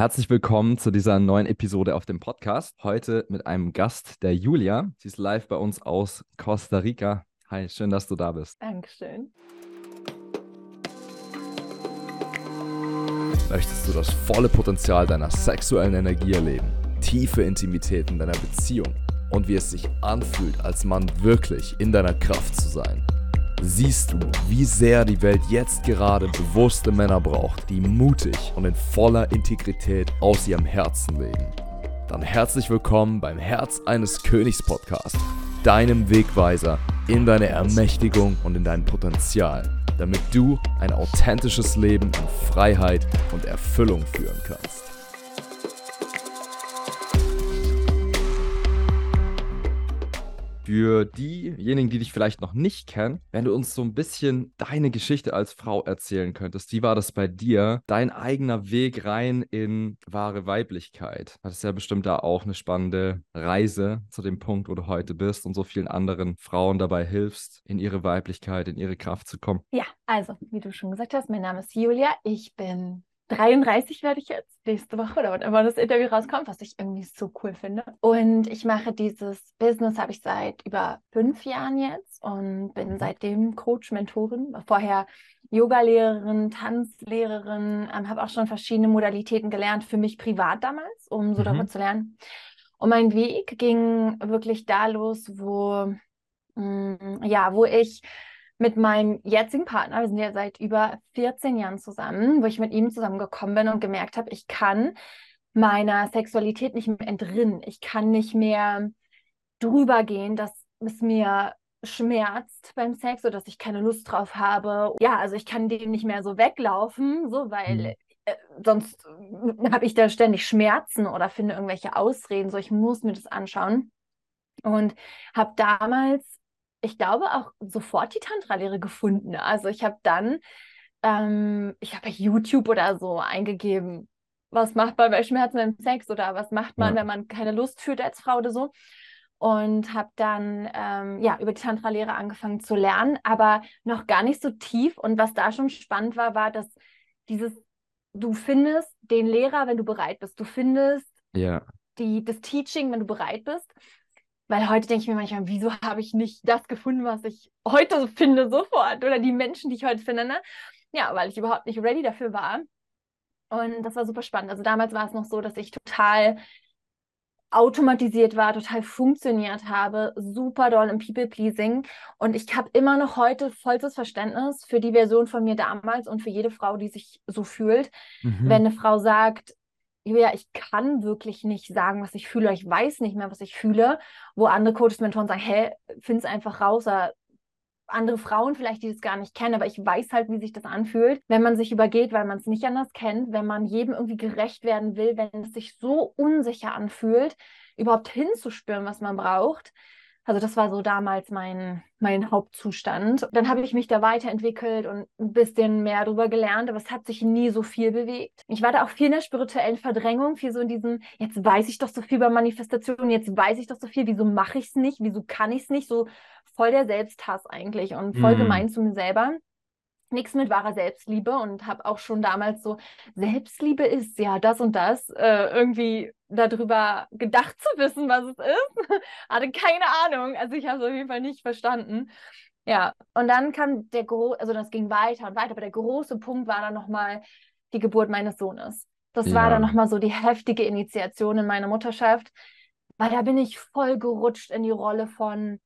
Herzlich willkommen zu dieser neuen Episode auf dem Podcast. Heute mit einem Gast, der Julia. Sie ist live bei uns aus Costa Rica. Hi, schön, dass du da bist. Dankeschön. Möchtest du das volle Potenzial deiner sexuellen Energie erleben? Tiefe Intimität in deiner Beziehung und wie es sich anfühlt, als Mann wirklich in deiner Kraft zu sein? Siehst du, wie sehr die Welt jetzt gerade bewusste Männer braucht, die mutig und in voller Integrität aus ihrem Herzen leben. Dann herzlich willkommen beim Herz eines Königs Podcast, deinem Wegweiser in deine Ermächtigung und in dein Potenzial, damit du ein authentisches Leben in Freiheit und Erfüllung führen kannst. Für diejenigen, die dich vielleicht noch nicht kennen, wenn du uns so ein bisschen deine Geschichte als Frau erzählen könntest. Wie war das bei dir? Dein eigener Weg rein in wahre Weiblichkeit. Das ist ja bestimmt da auch eine spannende Reise zu dem Punkt, wo du heute bist und so vielen anderen Frauen dabei hilfst, in ihre Weiblichkeit, in ihre Kraft zu kommen. Ja, also, wie du schon gesagt hast, mein Name ist Julia. Ich bin 33 werde ich jetzt nächste Woche oder wann immer das Interview rauskommt, was ich irgendwie so cool finde. Und ich mache dieses Business, habe ich seit über fünf Jahren jetzt und bin seitdem Coach, Mentorin, vorher Yoga-Lehrerin, Tanzlehrerin, ähm, habe auch schon verschiedene Modalitäten gelernt, für mich privat damals, um so mhm. darüber zu lernen. Und mein Weg ging wirklich da los, wo, mh, mm, ja, wo ich mit meinem jetzigen Partner, wir sind ja seit über 14 Jahren zusammen, wo ich mit ihm zusammengekommen bin und gemerkt habe, ich kann meiner Sexualität nicht mehr entrinnen. Ich kann nicht mehr drüber gehen, dass es mir schmerzt beim Sex oder dass ich keine Lust drauf habe. Ja, also ich kann dem nicht mehr so weglaufen, so weil mhm. äh, sonst habe ich da ständig Schmerzen oder finde irgendwelche Ausreden. So, ich muss mir das anschauen. Und habe damals ich glaube, auch sofort die Tantra-Lehre gefunden. Also ich habe dann, ähm, ich habe YouTube oder so eingegeben, was macht man bei Schmerzen beim Sex oder was macht man, ja. wenn man keine Lust fühlt als Frau oder so. Und habe dann ähm, ja über die Tantra-Lehre angefangen zu lernen, aber noch gar nicht so tief. Und was da schon spannend war, war, dass dieses, du findest den Lehrer, wenn du bereit bist. Du findest ja. die, das Teaching, wenn du bereit bist. Weil heute denke ich mir manchmal, wieso habe ich nicht das gefunden, was ich heute finde, sofort? Oder die Menschen, die ich heute finde, ne? Ja, weil ich überhaupt nicht ready dafür war. Und das war super spannend. Also damals war es noch so, dass ich total automatisiert war, total funktioniert habe, super doll im People-Pleasing. Und ich habe immer noch heute vollstes Verständnis für die Version von mir damals und für jede Frau, die sich so fühlt. Mhm. Wenn eine Frau sagt, Julia, ich kann wirklich nicht sagen, was ich fühle, ich weiß nicht mehr, was ich fühle, wo andere Coaches, Mentoren sagen, hä, find's einfach raus, oder andere Frauen vielleicht, die das gar nicht kennen, aber ich weiß halt, wie sich das anfühlt, wenn man sich übergeht, weil man es nicht anders kennt, wenn man jedem irgendwie gerecht werden will, wenn es sich so unsicher anfühlt, überhaupt hinzuspüren, was man braucht. Also das war so damals mein, mein Hauptzustand. Dann habe ich mich da weiterentwickelt und ein bisschen mehr darüber gelernt, aber es hat sich nie so viel bewegt. Ich war da auch viel in der spirituellen Verdrängung, viel so in diesem, jetzt weiß ich doch so viel über Manifestation, jetzt weiß ich doch so viel, wieso mache ich es nicht, wieso kann ich es nicht, so voll der Selbsthass eigentlich und voll mm. gemein zu mir selber nichts mit wahrer Selbstliebe und habe auch schon damals so, Selbstliebe ist ja das und das, äh, irgendwie darüber gedacht zu wissen, was es ist. Hatte keine Ahnung. Also ich habe es auf jeden Fall nicht verstanden. Ja, und dann kam der große, also das ging weiter und weiter, aber der große Punkt war dann nochmal die Geburt meines Sohnes. Das ja. war dann nochmal so die heftige Initiation in meiner Mutterschaft, weil da bin ich voll gerutscht in die Rolle von,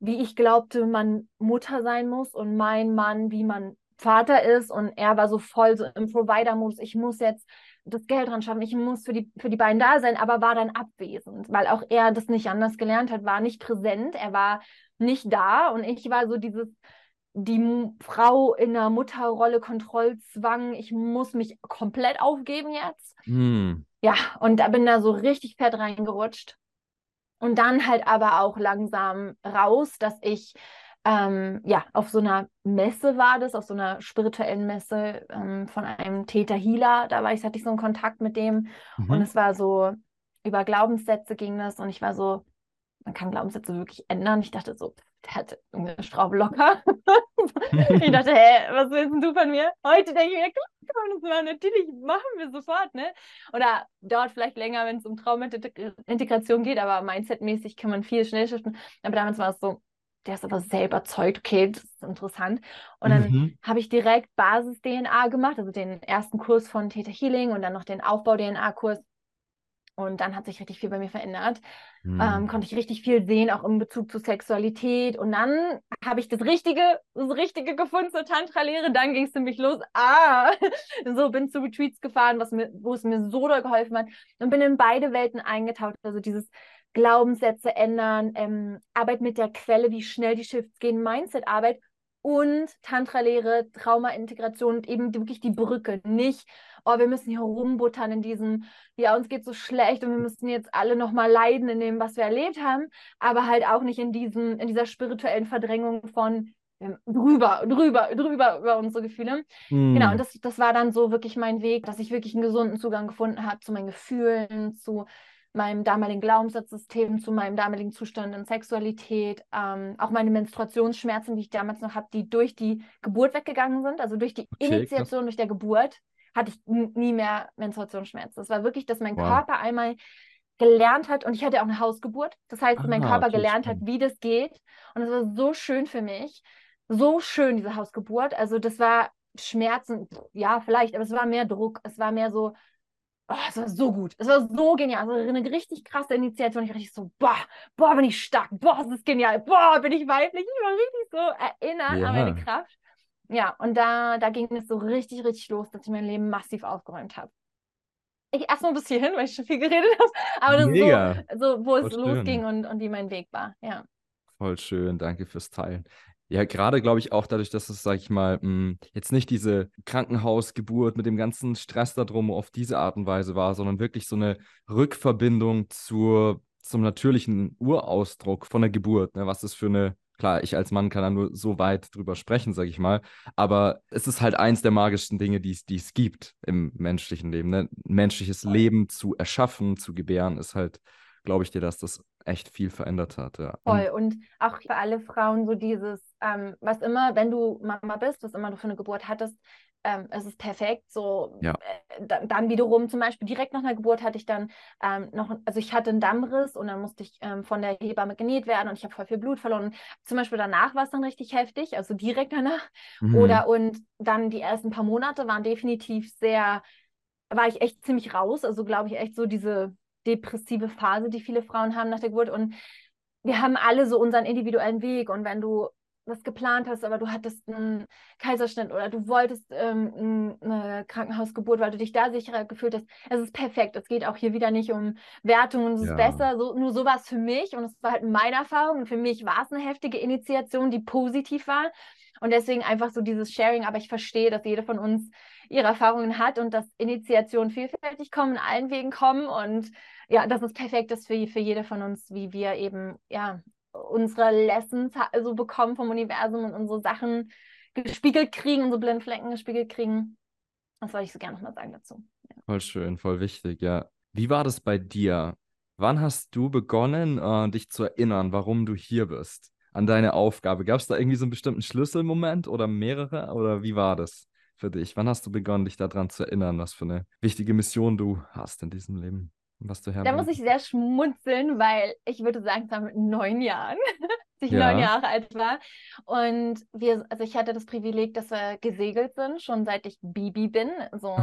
wie ich glaubte, man Mutter sein muss und mein Mann, wie man Vater ist und er war so voll so im Provider-Modus, ich muss jetzt das Geld dran schaffen, ich muss für die, für die beiden da sein, aber war dann abwesend, weil auch er das nicht anders gelernt hat, war nicht präsent, er war nicht da und ich war so dieses, die Frau in der Mutterrolle, Kontrollzwang, ich muss mich komplett aufgeben jetzt. Mm. Ja, und da bin da so richtig fett reingerutscht. Und dann halt aber auch langsam raus, dass ich ähm, ja, auf so einer Messe war das, auf so einer spirituellen Messe ähm, von einem Täter Healer. Da war ich, hatte ich so einen Kontakt mit dem mhm. und es war so, über Glaubenssätze ging das und ich war so, man kann Glaubenssätze wirklich ändern. Ich dachte so, der hatte eine Schraube locker. ich dachte, hä, was willst du von mir? Heute denke ich mir, klar, kann man das Natürlich machen wir sofort, ne? Oder dauert vielleicht länger, wenn es um Traumintegration geht, aber mindsetmäßig kann man viel schnell shiften. Aber damals war es so, der ist aber selber überzeugt, okay, das ist interessant. Und dann mhm. habe ich direkt Basis-DNA gemacht, also den ersten Kurs von Theta Healing und dann noch den Aufbau-DNA-Kurs. Und dann hat sich richtig viel bei mir verändert. Mhm. Ähm, konnte ich richtig viel sehen, auch in Bezug zur Sexualität. Und dann habe ich das Richtige, das Richtige gefunden zur Tantra-Lehre. Dann ging es nämlich los. Ah, so bin zu Retreats gefahren, was mir, wo es mir so doll geholfen hat. Und bin in beide Welten eingetaucht. Also dieses Glaubenssätze ändern, ähm, Arbeit mit der Quelle, wie schnell die Shifts gehen, Mindset-Arbeit und Tantra-Lehre, Trauma-Integration und eben wirklich die Brücke. Nicht, oh, wir müssen hier rumbuttern in diesem, ja, uns geht so schlecht und wir müssen jetzt alle nochmal leiden in dem, was wir erlebt haben, aber halt auch nicht in diesem, in dieser spirituellen Verdrängung von ähm, drüber, drüber, drüber über unsere Gefühle. Mm. Genau, und das, das war dann so wirklich mein Weg, dass ich wirklich einen gesunden Zugang gefunden habe zu meinen Gefühlen, zu meinem damaligen Glaubenssatzsystem, zu meinem damaligen Zustand in Sexualität, ähm, auch meine Menstruationsschmerzen, die ich damals noch habe, die durch die Geburt weggegangen sind, also durch die okay, Initiation, krass. durch der Geburt, hatte ich nie mehr Menstruationsschmerzen. Es war wirklich, dass mein wow. Körper einmal gelernt hat und ich hatte auch eine Hausgeburt. Das heißt, ah, mein Körper gelernt hat, wie das geht. Und es war so schön für mich. So schön, diese Hausgeburt. Also das war Schmerzen, ja, vielleicht, aber es war mehr Druck. Es war mehr so, Oh, es war so gut. Es war so genial. Also eine richtig krasse Initiation. Ich war richtig so, boah, boah, bin ich stark. Boah, das ist genial. Boah, bin ich weiblich. Ich war richtig so erinnert ja. an meine Kraft. Ja, und da, da ging es so richtig, richtig los, dass ich mein Leben massiv aufgeräumt habe. Ich erstmal bis hierhin, weil ich schon viel geredet habe. Aber das Mega. ist so, so wo Voll es schön. losging und, und wie mein Weg war. Ja. Voll schön. Danke fürs Teilen. Ja, gerade glaube ich auch dadurch, dass es, sag ich mal, mh, hm, jetzt nicht diese Krankenhausgeburt mit dem ganzen Stress darum auf diese Art und Weise war, sondern wirklich so eine Rückverbindung zur, zum natürlichen Urausdruck von der Geburt. Ne? Was ist für eine, klar, ich als Mann kann da nur so weit drüber sprechen, sage ich mal, aber es ist halt eins der magischsten Dinge, die es gibt im menschlichen Leben. Ne? Menschliches Leben zu erschaffen, zu gebären, ist halt, glaube ich dir, dass das echt viel verändert hat. Ja. Voll. Und auch für alle Frauen so dieses, ähm, was immer, wenn du Mama bist, was immer du für eine Geburt hattest, ähm, es ist perfekt. So ja. äh, dann, dann, wiederum zum Beispiel direkt nach einer Geburt hatte ich dann ähm, noch, also ich hatte einen Dammriss und dann musste ich ähm, von der Hebamme genäht werden und ich habe voll viel Blut verloren. Zum Beispiel danach war es dann richtig heftig, also direkt danach. Mhm. Oder und dann die ersten paar Monate waren definitiv sehr, war ich echt ziemlich raus. Also glaube ich echt so diese depressive Phase, die viele Frauen haben nach der Geburt. Und wir haben alle so unseren individuellen Weg. Und wenn du was geplant hast, aber du hattest einen Kaiserschnitt oder du wolltest ähm, eine Krankenhausgeburt, weil du dich da sicherer gefühlt hast. Es ist perfekt. Es geht auch hier wieder nicht um Wertungen, es ist ja. besser. So, nur so war es für mich und es war halt meine Erfahrung. Und für mich war es eine heftige Initiation, die positiv war. Und deswegen einfach so dieses Sharing, aber ich verstehe, dass jede von uns ihre Erfahrungen hat und dass Initiationen vielfältig kommen, in allen Wegen kommen und ja, dass es perfekt ist für, für jede von uns, wie wir eben ja unsere Lessons also bekommen vom Universum und unsere Sachen gespiegelt kriegen, unsere blinden Flecken gespiegelt kriegen. Das wollte ich so gerne nochmal sagen dazu. Ja. Voll schön, voll wichtig, ja. Wie war das bei dir? Wann hast du begonnen, äh, dich zu erinnern, warum du hier bist? An deine Aufgabe? Gab es da irgendwie so einen bestimmten Schlüsselmoment oder mehrere? Oder wie war das für dich? Wann hast du begonnen, dich daran zu erinnern, was für eine wichtige Mission du hast in diesem Leben? Was du Da muss ich sehr schmunzeln, weil ich würde sagen, es war mit neun Jahren, als ich ja. neun Jahre alt war. Und wir, also ich hatte das Privileg, dass wir gesegelt sind, schon seit ich Bibi bin. So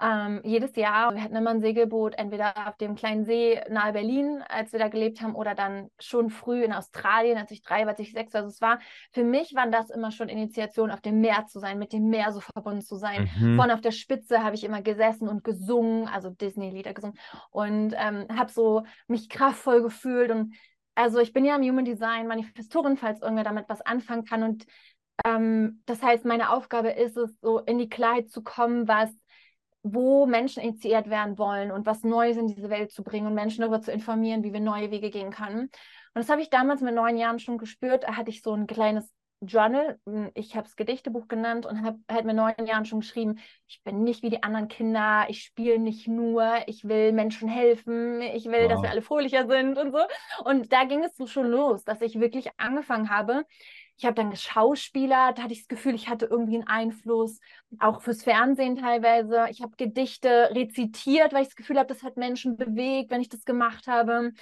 ähm, jedes Jahr. Wir hatten immer ein Segelboot, entweder auf dem kleinen See nahe Berlin, als wir da gelebt haben, oder dann schon früh in Australien, als ich drei war, als ich sechs war. Also es war, für mich waren das immer schon Initiationen, auf dem Meer zu sein, mit dem Meer so verbunden zu sein. Mhm. Vorne auf der Spitze habe ich immer gesessen und gesungen, also Disney-Lieder gesungen und ähm, habe so mich kraftvoll gefühlt und also ich bin ja im Human Design Manifestorin, falls irgendwer damit was anfangen kann und ähm, das heißt, meine Aufgabe ist es, so in die Klarheit zu kommen, was wo Menschen initiiert werden wollen und was Neues in diese Welt zu bringen und Menschen darüber zu informieren, wie wir neue Wege gehen können. Und das habe ich damals mit neun Jahren schon gespürt. Da hatte ich so ein kleines Journal. Hm, ich habe es Gedichtebuch genannt und habe halt mit neun Jahren schon geschrieben, ich bin nicht wie die anderen Kinder, ich spiele nicht nur, ich will Menschen helfen, ich will, wow. dass wir alle fröhlicher sind und so. Und da ging es so schon los, dass ich wirklich angefangen habe, ich habe dann geschauspielert, da hatte ich das Gefühl, ich hatte irgendwie einen Einfluss, auch fürs Fernsehen teilweise. Ich habe Gedichte rezitiert, weil ich das Gefühl habe, das hat Menschen bewegt, wenn ich das gemacht habe.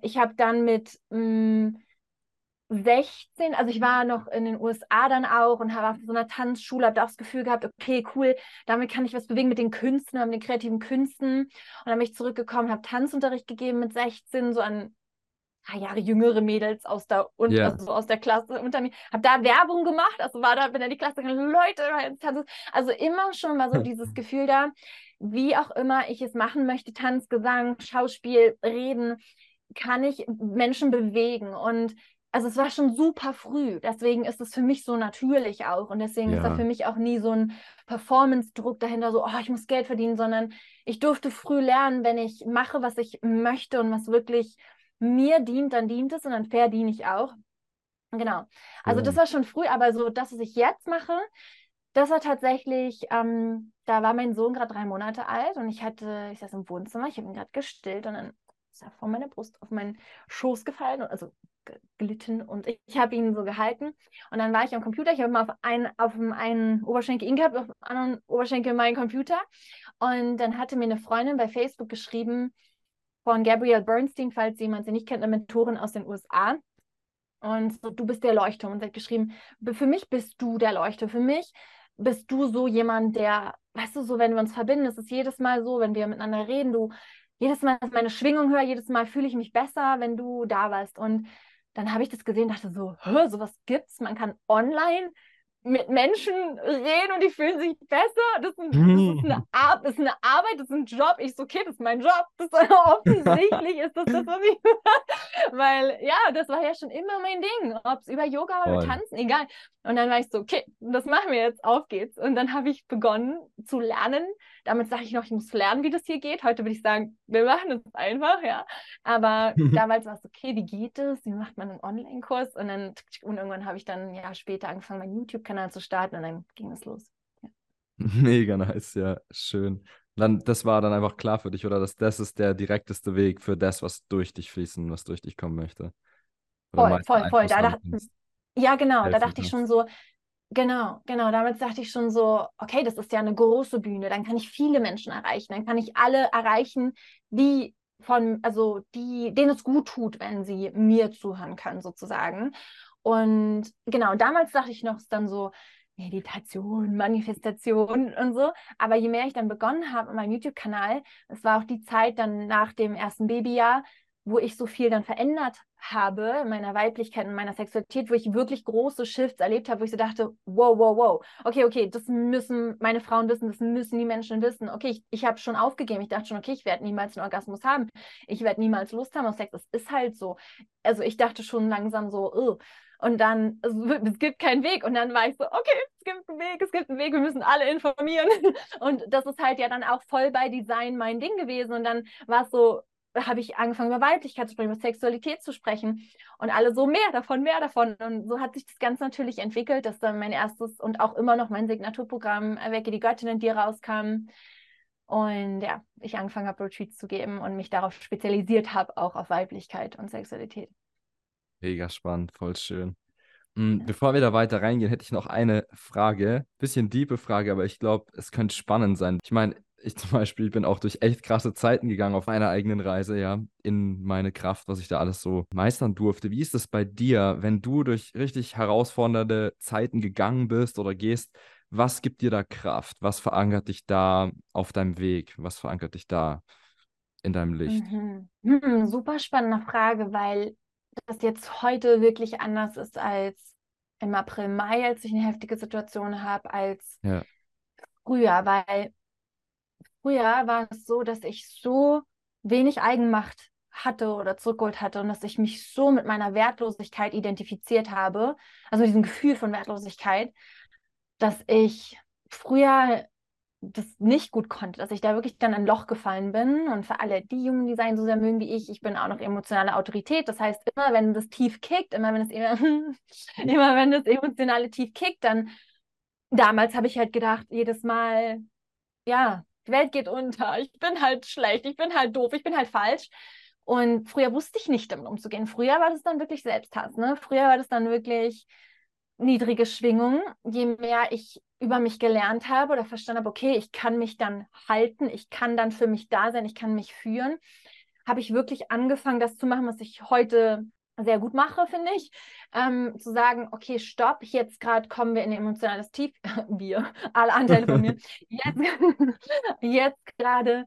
Ich habe dann mit mh, hm, 16, also ich war noch in den USA dann auch und habe auf so einer Tanzschule, habe da auch das Gefühl gehabt, okay, cool, damit kann ich was bewegen mit den Künsten, mit den kreativen Künsten. Und dann bin ich zurückgekommen, habe Tanzunterricht gegeben mit 16, so an paar Jahre jüngere Mädels aus der, und, yeah. also aus der Klasse unter mir. Habe da Werbung gemacht, also war da, bin da die Klasse Leute. Also immer schon war so dieses Gefühl da, wie auch immer ich es machen möchte, Tanz, Gesang, Schauspiel, Reden, kann ich Menschen bewegen. Und also es war schon super früh. Deswegen ist es für mich so natürlich auch. Und deswegen ja. ist da für mich auch nie so ein Performance-Druck dahinter, so, oh, ich muss Geld verdienen, sondern ich durfte früh lernen, wenn ich mache, was ich möchte und was wirklich mir dient, dann dient es und dann verdiene ich auch. Genau. Also ja. das war schon früh, aber so das, was ich jetzt mache, das war tatsächlich, ähm, da war mein Sohn gerade drei Monate alt und ich hatte, ich saß im Wohnzimmer, ich habe ihn gerade gestillt und dann ist er vor meiner Brust auf meinen Schoß gefallen, also glitten und ich, ich habe ihn so gehalten und dann war ich am Computer, ich habe mal auf, ein, auf dem einen Oberschenkel ihn gehabt, auf dem anderen Oberschenkel meinen Computer und dann hatte mir eine Freundin bei Facebook geschrieben, von Gabrielle Bernstein, falls jemand sie nicht kennt, eine Mentorin aus den USA. Und so, du bist der Leuchtturm. Und sie hat geschrieben, für mich bist du der Leuchtturm. Für mich bist du so jemand, der, weißt du, so, wenn wir uns verbinden, ist es jedes Mal so, wenn wir miteinander reden, du, jedes Mal, dass meine Schwingung höre, jedes Mal fühle ich mich besser, wenn du da warst. Und dann habe ich das gesehen, dachte so, sowas gibt's. Man kann online mit Menschen reden und die fühlen sich besser. Das ist, das, ist eine, Ar das ist eine Arbeit, das ist ein Job. Ich so, okay, das ist mein Job. Das ist, offensichtlich ist das das, was ich Weil, ja, das war ja schon immer mein Ding. Ob es über Yoga oder Tanzen, egal. Und dann war ich so, okay, das machen wir jetzt, auf geht's. Und dann habe ich begonnen zu lernen. Damit sage ich noch, ich muss lernen, wie das hier geht. Heute würde ich sagen, wir machen es einfach, ja. Aber damals war es okay, wie geht es? Wie macht man einen Online-Kurs? Und dann und irgendwann habe ich dann ja später angefangen, meinen YouTube-Kanal zu starten und dann ging es los. Ja. Mega nice, ja, schön. Dann, das war dann einfach klar für dich, oder? Dass das ist der direkteste Weg für das, was durch dich fließen, was durch dich kommen möchte. Oder voll, voll, voll. Da dachte, ja, genau, da dachte ich schon so, genau, genau, damit dachte ich schon so, okay, das ist ja eine große Bühne, dann kann ich viele Menschen erreichen, dann kann ich alle erreichen, die von, also die, denen es gut tut, wenn sie mir zuhören können, sozusagen. Und genau, damals dachte ich noch dann so, Meditation, Manifestation und so. Aber je mehr ich dann begonnen habe mit meinem YouTube-Kanal, es war auch die Zeit dann nach dem ersten Babyjahr, wo ich so viel dann verändert habe in meiner Weiblichkeit und meiner Sexualität, wo ich wirklich große Shifts erlebt habe, wo ich so dachte, wow, wow, wow, okay, okay, das müssen meine Frauen wissen, das müssen die Menschen wissen. Okay, ich, ich habe schon aufgegeben, ich dachte schon, okay, ich werde niemals einen Orgasmus haben, ich werde niemals Lust haben auf Sex, es ist halt so. Also ich dachte schon langsam so, oh. Und dann, es, es gibt keinen Weg. Und dann war ich so, okay, es gibt einen Weg, es gibt einen Weg, wir müssen alle informieren. Und das ist halt ja dann auch voll bei Design mein Ding gewesen. Und dann war es so, habe ich angefangen, über Weiblichkeit zu sprechen, über Sexualität zu sprechen. Und alle so, mehr davon, mehr davon. Und so hat sich das ganz natürlich entwickelt, dass dann mein erstes und auch immer noch mein Signaturprogramm Erwecke die Göttin in dir rauskam. Und ja, ich angefangen habe, Retreats zu geben und mich darauf spezialisiert habe, auch auf Weiblichkeit und Sexualität. Mega spannend, voll schön. Mhm, bevor wir da weiter reingehen, hätte ich noch eine Frage. Bisschen diepe Frage, aber ich glaube, es könnte spannend sein. Ich meine, ich zum Beispiel bin auch durch echt krasse Zeiten gegangen auf meiner eigenen Reise, ja, in meine Kraft, was ich da alles so meistern durfte. Wie ist es bei dir, wenn du durch richtig herausfordernde Zeiten gegangen bist oder gehst? Was gibt dir da Kraft? Was verankert dich da auf deinem Weg? Was verankert dich da in deinem Licht? Mhm. Hm, super spannende Frage, weil das jetzt heute wirklich anders ist als im April, Mai, als ich eine heftige Situation habe, als ja. früher, weil früher war es so, dass ich so wenig Eigenmacht hatte oder zurückgeholt hatte und dass ich mich so mit meiner Wertlosigkeit identifiziert habe, also diesem Gefühl von Wertlosigkeit, dass ich früher das nicht gut konnte, dass ich da wirklich dann ein Loch gefallen bin. Und für alle, die Jungen Design so sehr mögen wie ich, ich bin auch noch emotionale Autorität. Das heißt, immer wenn das tief kickt, immer wenn es immer wenn das emotionale tief kickt, dann damals habe ich halt gedacht, jedes Mal, ja, die Welt geht unter, ich bin halt schlecht, ich bin halt doof, ich bin halt falsch. Und früher wusste ich nicht, damit umzugehen. Früher war das dann wirklich Selbsthass, ne? Früher war das dann wirklich niedrige Schwingungen. Je mehr ich über mich gelernt habe oder verstanden habe, okay, ich kann mich dann halten, ich kann dann für mich da sein, ich kann mich führen, habe ich wirklich angefangen, das zu machen, was ich heute sehr gut mache, finde ich, ähm, zu sagen, okay, stopp, jetzt gerade kommen wir in ein emotionales Tief, wir, alle Anteile von mir, jetzt, jetzt gerade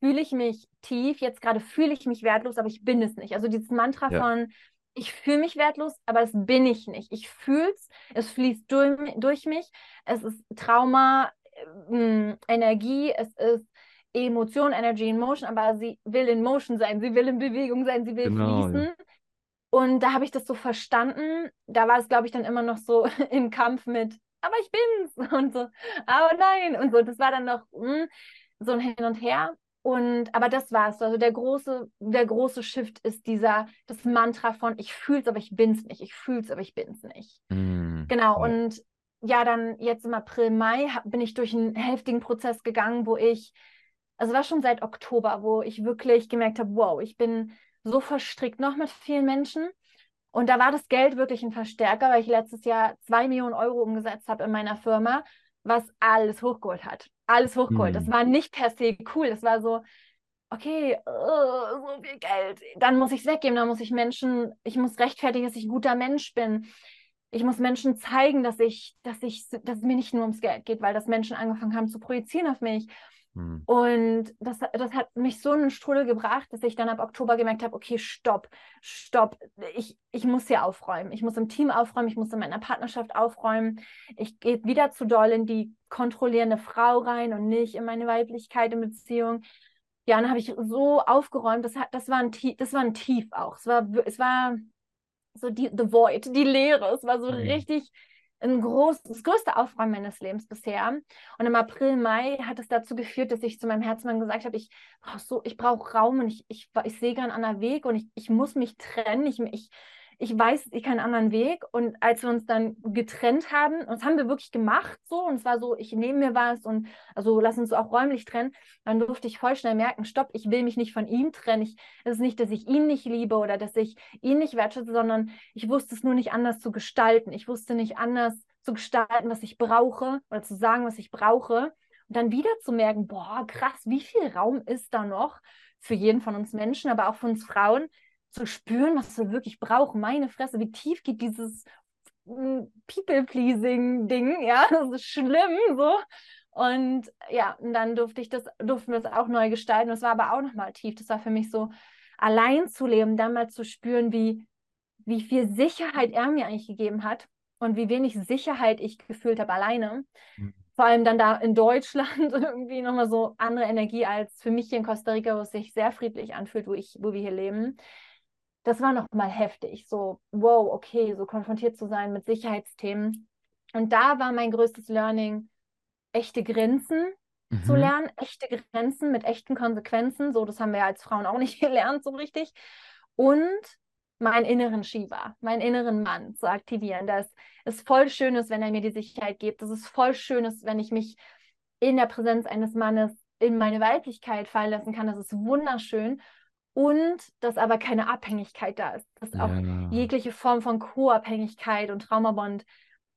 fühle ich mich tief, jetzt gerade fühle ich mich wertlos, aber ich bin es nicht. Also dieses Mantra ja. von, ich fühle mich wertlos, aber das bin ich nicht. Ich fühle es, es fließt durch, durch mich, es ist Trauma, äh, Energie, es ist Emotion, Energy in Motion, aber sie will in Motion sein, sie will in Bewegung sein, sie will genau, fließen. Ja. Und da habe ich das so verstanden. Da war es, glaube ich, dann immer noch so im Kampf mit, aber ich bin's und so, aber nein und so. Das war dann noch mh, hm, so ein Hin und Her. Und aber das war's. Also der große, der große Shift ist dieser, das Mantra von ich fühl's, aber ich bin's nicht. Ich fühl's, aber ich bin's nicht. Mm, genau. Ja. Und ja, dann jetzt im April, Mai bin ich durch einen heftigen Prozess gegangen, wo ich, also war schon seit Oktober, wo ich wirklich gemerkt habe, wow, ich bin so verstrickt noch mit vielen Menschen. Und da war das Geld wirklich ein Verstärker, weil ich letztes Jahr zwei Millionen Euro umgesetzt habe in meiner Firma, was alles hochgeholt hat. Alles hochgeholt. Hm. Das war nicht per se cool. Das war so, okay, uh, so viel Geld. Dann muss ich es weggeben, dann muss ich Menschen, ich muss rechtfertigen, dass ich ein guter Mensch bin. Ich muss Menschen zeigen, dass ich, dass ich, dass es mir nicht nur ums Geld geht, weil das Menschen angefangen haben zu projizieren auf mich. Hm. Und das, das hat mich so in den Strudel gebracht, dass ich dann ab Oktober gemerkt habe, okay, stopp, stopp, ich, ich muss hier aufräumen. Ich muss im Team aufräumen, ich muss in meiner Partnerschaft aufräumen. Ich gehe wieder zu doll in die kontrollierende Frau rein und nicht in meine Weiblichkeit in Beziehung. Ja, dann habe ich so aufgeräumt, das, hat, das, war ein Tief, das war ein Tief auch. Es war, es war so die, the void, die Leere. Es war so mhm. richtig ein groß, das größte Aufräumen meines Lebens bisher. Und im April, Mai hat es dazu geführt, dass ich zu meinem Herzmann gesagt habe, ich brauche so, ich Raum und ich, ich, ich sehe gar einen anderen Weg und ich, ich muss mich trennen. Ich, ich, ich weiß, ich keinen anderen Weg. Und als wir uns dann getrennt haben, und das haben wir wirklich gemacht so, und es war so, ich nehme mir was und also lass uns auch räumlich trennen, dann durfte ich voll schnell merken, stopp, ich will mich nicht von ihm trennen. Ich, es ist nicht, dass ich ihn nicht liebe oder dass ich ihn nicht wertschätze, sondern ich wusste es nur nicht anders zu gestalten. Ich wusste nicht anders zu gestalten, was ich brauche oder zu sagen, was ich brauche. Und dann wieder zu merken, boah, krass, wie viel Raum ist da noch für jeden von uns Menschen, aber auch für uns Frauen, zu spüren, was wir wirklich brauchen. Meine Fresse, wie tief geht dieses hm, People-Pleasing-Ding, ja, das ist schlimm, so. Und ja, und dann durfte ich das, durften wir es auch neu gestalten. Das war aber auch nochmal tief. Das war für mich so, allein zu leben, dann mal zu spüren, wie, wie viel Sicherheit er mir eigentlich gegeben hat und wie wenig Sicherheit ich gefühlt habe alleine. Mhm. Vor allem dann da in Deutschland irgendwie nochmal so andere Energie als für mich hier in Costa Rica, wo es sich sehr friedlich anfühlt, wo, ich, wo wir hier leben das war nochmal heftig. So, wow, okay, so konfrontiert zu sein mit Sicherheitsthemen. Und da war mein größtes Learning, echte Grenzen mhm. zu lernen, echte Grenzen mit echten Konsequenzen. So, das haben wir als Frauen auch nicht gelernt, so richtig. Und meinen inneren Shiva, meinen inneren Mann zu aktivieren. Das ist voll schön ist, wenn er mir die Sicherheit gibt. Das ist voll schön ist, wenn ich mich in der Präsenz eines Mannes in meine Weiblichkeit fallen lassen kann. Das ist wunderschön und dass aber keine Abhängigkeit da ist, dass auch jegliche Form von Co-Abhängigkeit und Traumabond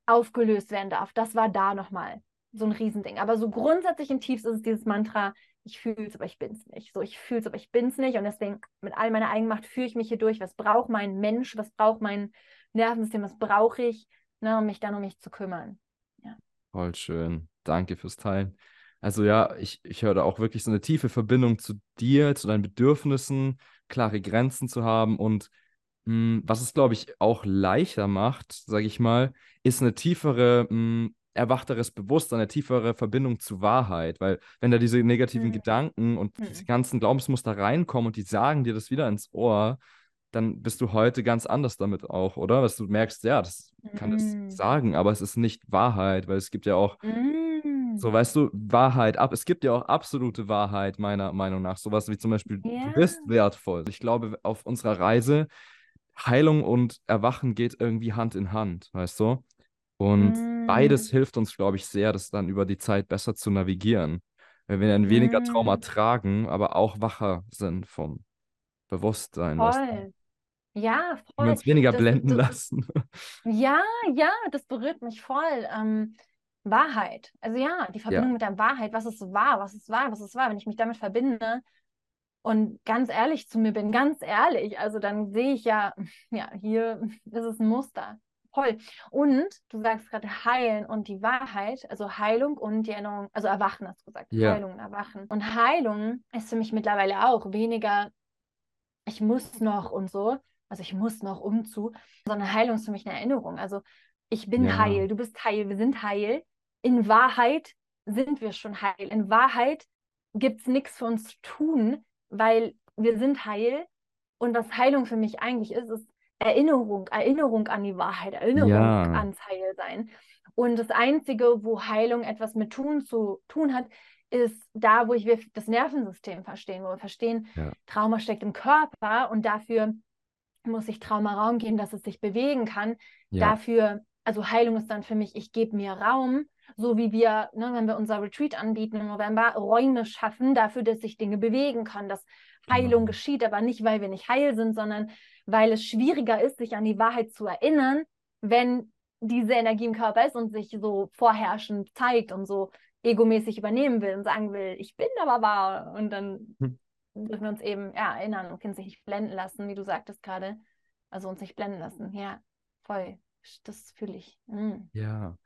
aufgelöst werden darf. Das war da nochmal so ein Riesending. Aber so grundsätzlich in Tiefs ist es dieses Mantra, ich fühle es, aber ich bin es nicht. So, ich fühle es, aber ich bin es nicht. Und deswegen mit all meiner Eigenmacht führe ich mich hier durch. Was braucht mein Mensch? Was braucht mein Nervensystem? Was brauche ich, ne, um mich dann um mich zu kümmern? Ja. Voll schön. Danke fürs Teilen. Also ja, ich, ich höre da auch wirklich so eine tiefe Verbindung zu dir, zu deinen Bedürfnissen, klare Grenzen zu haben und mh, hm, was es, glaube ich, auch leichter macht, sage ich mal, ist eine tiefere, mh, hm, erwachteres Bewusstsein, eine tiefere Verbindung zu Wahrheit, weil wenn da diese negativen mhm. Gedanken und mhm. diese ganzen Glaubensmuster reinkommen und die sagen dir das wieder ins Ohr, dann bist du heute ganz anders damit auch, oder? Dass du merkst, ja, das kann es sagen, aber es ist nicht Wahrheit, weil es gibt ja auch Mhm So, weißt du, Wahrheit ab. Es gibt ja auch absolute Wahrheit, meiner Meinung nach. Sowas wie zum Beispiel, Ja. du bist wertvoll. Ich glaube, auf unserer Reise, Heilung und Erwachen geht irgendwie Hand in Hand, weißt du? Und Mm. beides hilft uns, glaube ich, sehr, das dann über die Zeit besser zu navigieren. Wenn wir dann weniger Trauma Mm. tragen, aber auch wacher sind vom Bewusstsein, weißt du? Voll. Ja, Und voll. uns weniger Das, blenden das, lassen. ja, ja, das berührt mich voll. Ähm, Wahrheit. Also ja, die Ja, Verbindung mit der Wahrheit. Was ist wahr? Was ist wahr? Was ist wahr? Wenn ich mich damit verbinde und ganz ehrlich zu mir bin, ganz ehrlich, also dann sehe ich ja, ja, hier ist es ein Muster. Voll. Und du sagst gerade heilen und die Wahrheit, also Heilung und die Erinnerung, also Erwachen hast du gesagt, ja, Heilung und Erwachen. Und Heilung ist für mich mittlerweile auch weniger ich muss noch und so, also ich muss noch umzu, sondern Heilung ist für mich eine Erinnerung. Also ich bin ja, heil, du bist heil, wir sind heil. In Wahrheit sind wir schon heil. In Wahrheit gibt es nichts für uns zu tun, weil wir sind heil. Und was Heilung für mich eigentlich ist, ist Erinnerung, Erinnerung an die Wahrheit, Erinnerung ja, ans Heilsein. Und das Einzige, wo Heilung etwas mit tun zu tun hat, ist da, wo ich wir das Nervensystem verstehen, wo wir verstehen, ja, Trauma steckt im Körper und dafür muss ich Trauma Raum geben, dass es sich bewegen kann. ja, Dafür, also Heilung ist dann für mich, ich gebe mir Raum, so wie wir, ne, wenn wir unser Retreat anbieten im November, Räume schaffen dafür, dass sich Dinge bewegen können, dass Heilung genau. geschieht, aber nicht, weil wir nicht heil sind, sondern weil es schwieriger ist, sich an die Wahrheit zu erinnern, wenn diese Energie im Körper ist und sich so vorherrschend zeigt und so egomäßig übernehmen will und sagen will, ich bin aber wahr. Und dann Hm. dürfen wir uns eben ja, erinnern und können sich nicht blenden lassen, wie du sagtest gerade. Also uns nicht blenden lassen. Ja, voll. Das fühle ich. Mm. Ja.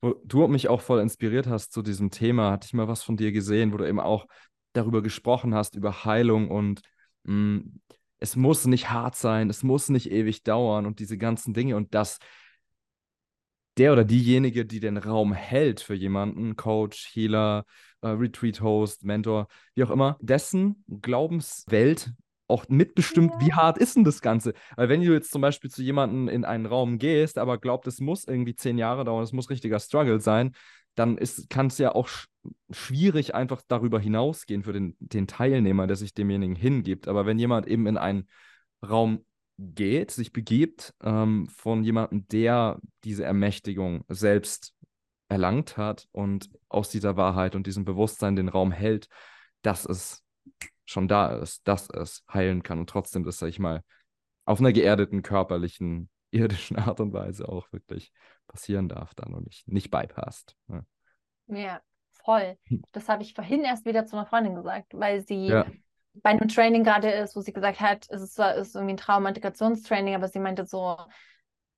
Wo du mich auch voll inspiriert hast zu diesem Thema, hatte ich mal was von dir gesehen, wo du eben auch darüber gesprochen hast, über Heilung und mh, es muss nicht hart sein, es muss nicht ewig dauern und diese ganzen Dinge und dass der oder diejenige, die den Raum hält für jemanden, Coach, Healer, äh, Retreat-Host, Mentor, wie auch immer, dessen Glaubenswelt auch mitbestimmt, wie hart ist denn das Ganze? Weil wenn du jetzt zum Beispiel zu jemandem in einen Raum gehst, aber glaubt, es muss irgendwie zehn Jahre dauern, es muss richtiger Struggle sein, dann kann es ja auch sch schwierig einfach darüber hinausgehen für den, den Teilnehmer, der sich demjenigen hingibt. Aber wenn jemand eben in einen Raum geht, sich begibt ähm, von jemandem, der diese Ermächtigung selbst erlangt hat und aus dieser Wahrheit und diesem Bewusstsein den Raum hält, dass es schon da ist, dass es heilen kann und trotzdem das, sag ich mal, auf einer geerdeten, körperlichen, irdischen Art und Weise auch wirklich passieren darf dann und nicht, nicht bypasst. Ne? Ja, voll. Das habe ich vorhin erst wieder zu einer Freundin gesagt, weil sie Ja, bei einem Training gerade ist, wo sie gesagt hat, es ist zwar ist irgendwie ein Traumintegrationstraining, aber sie meinte so,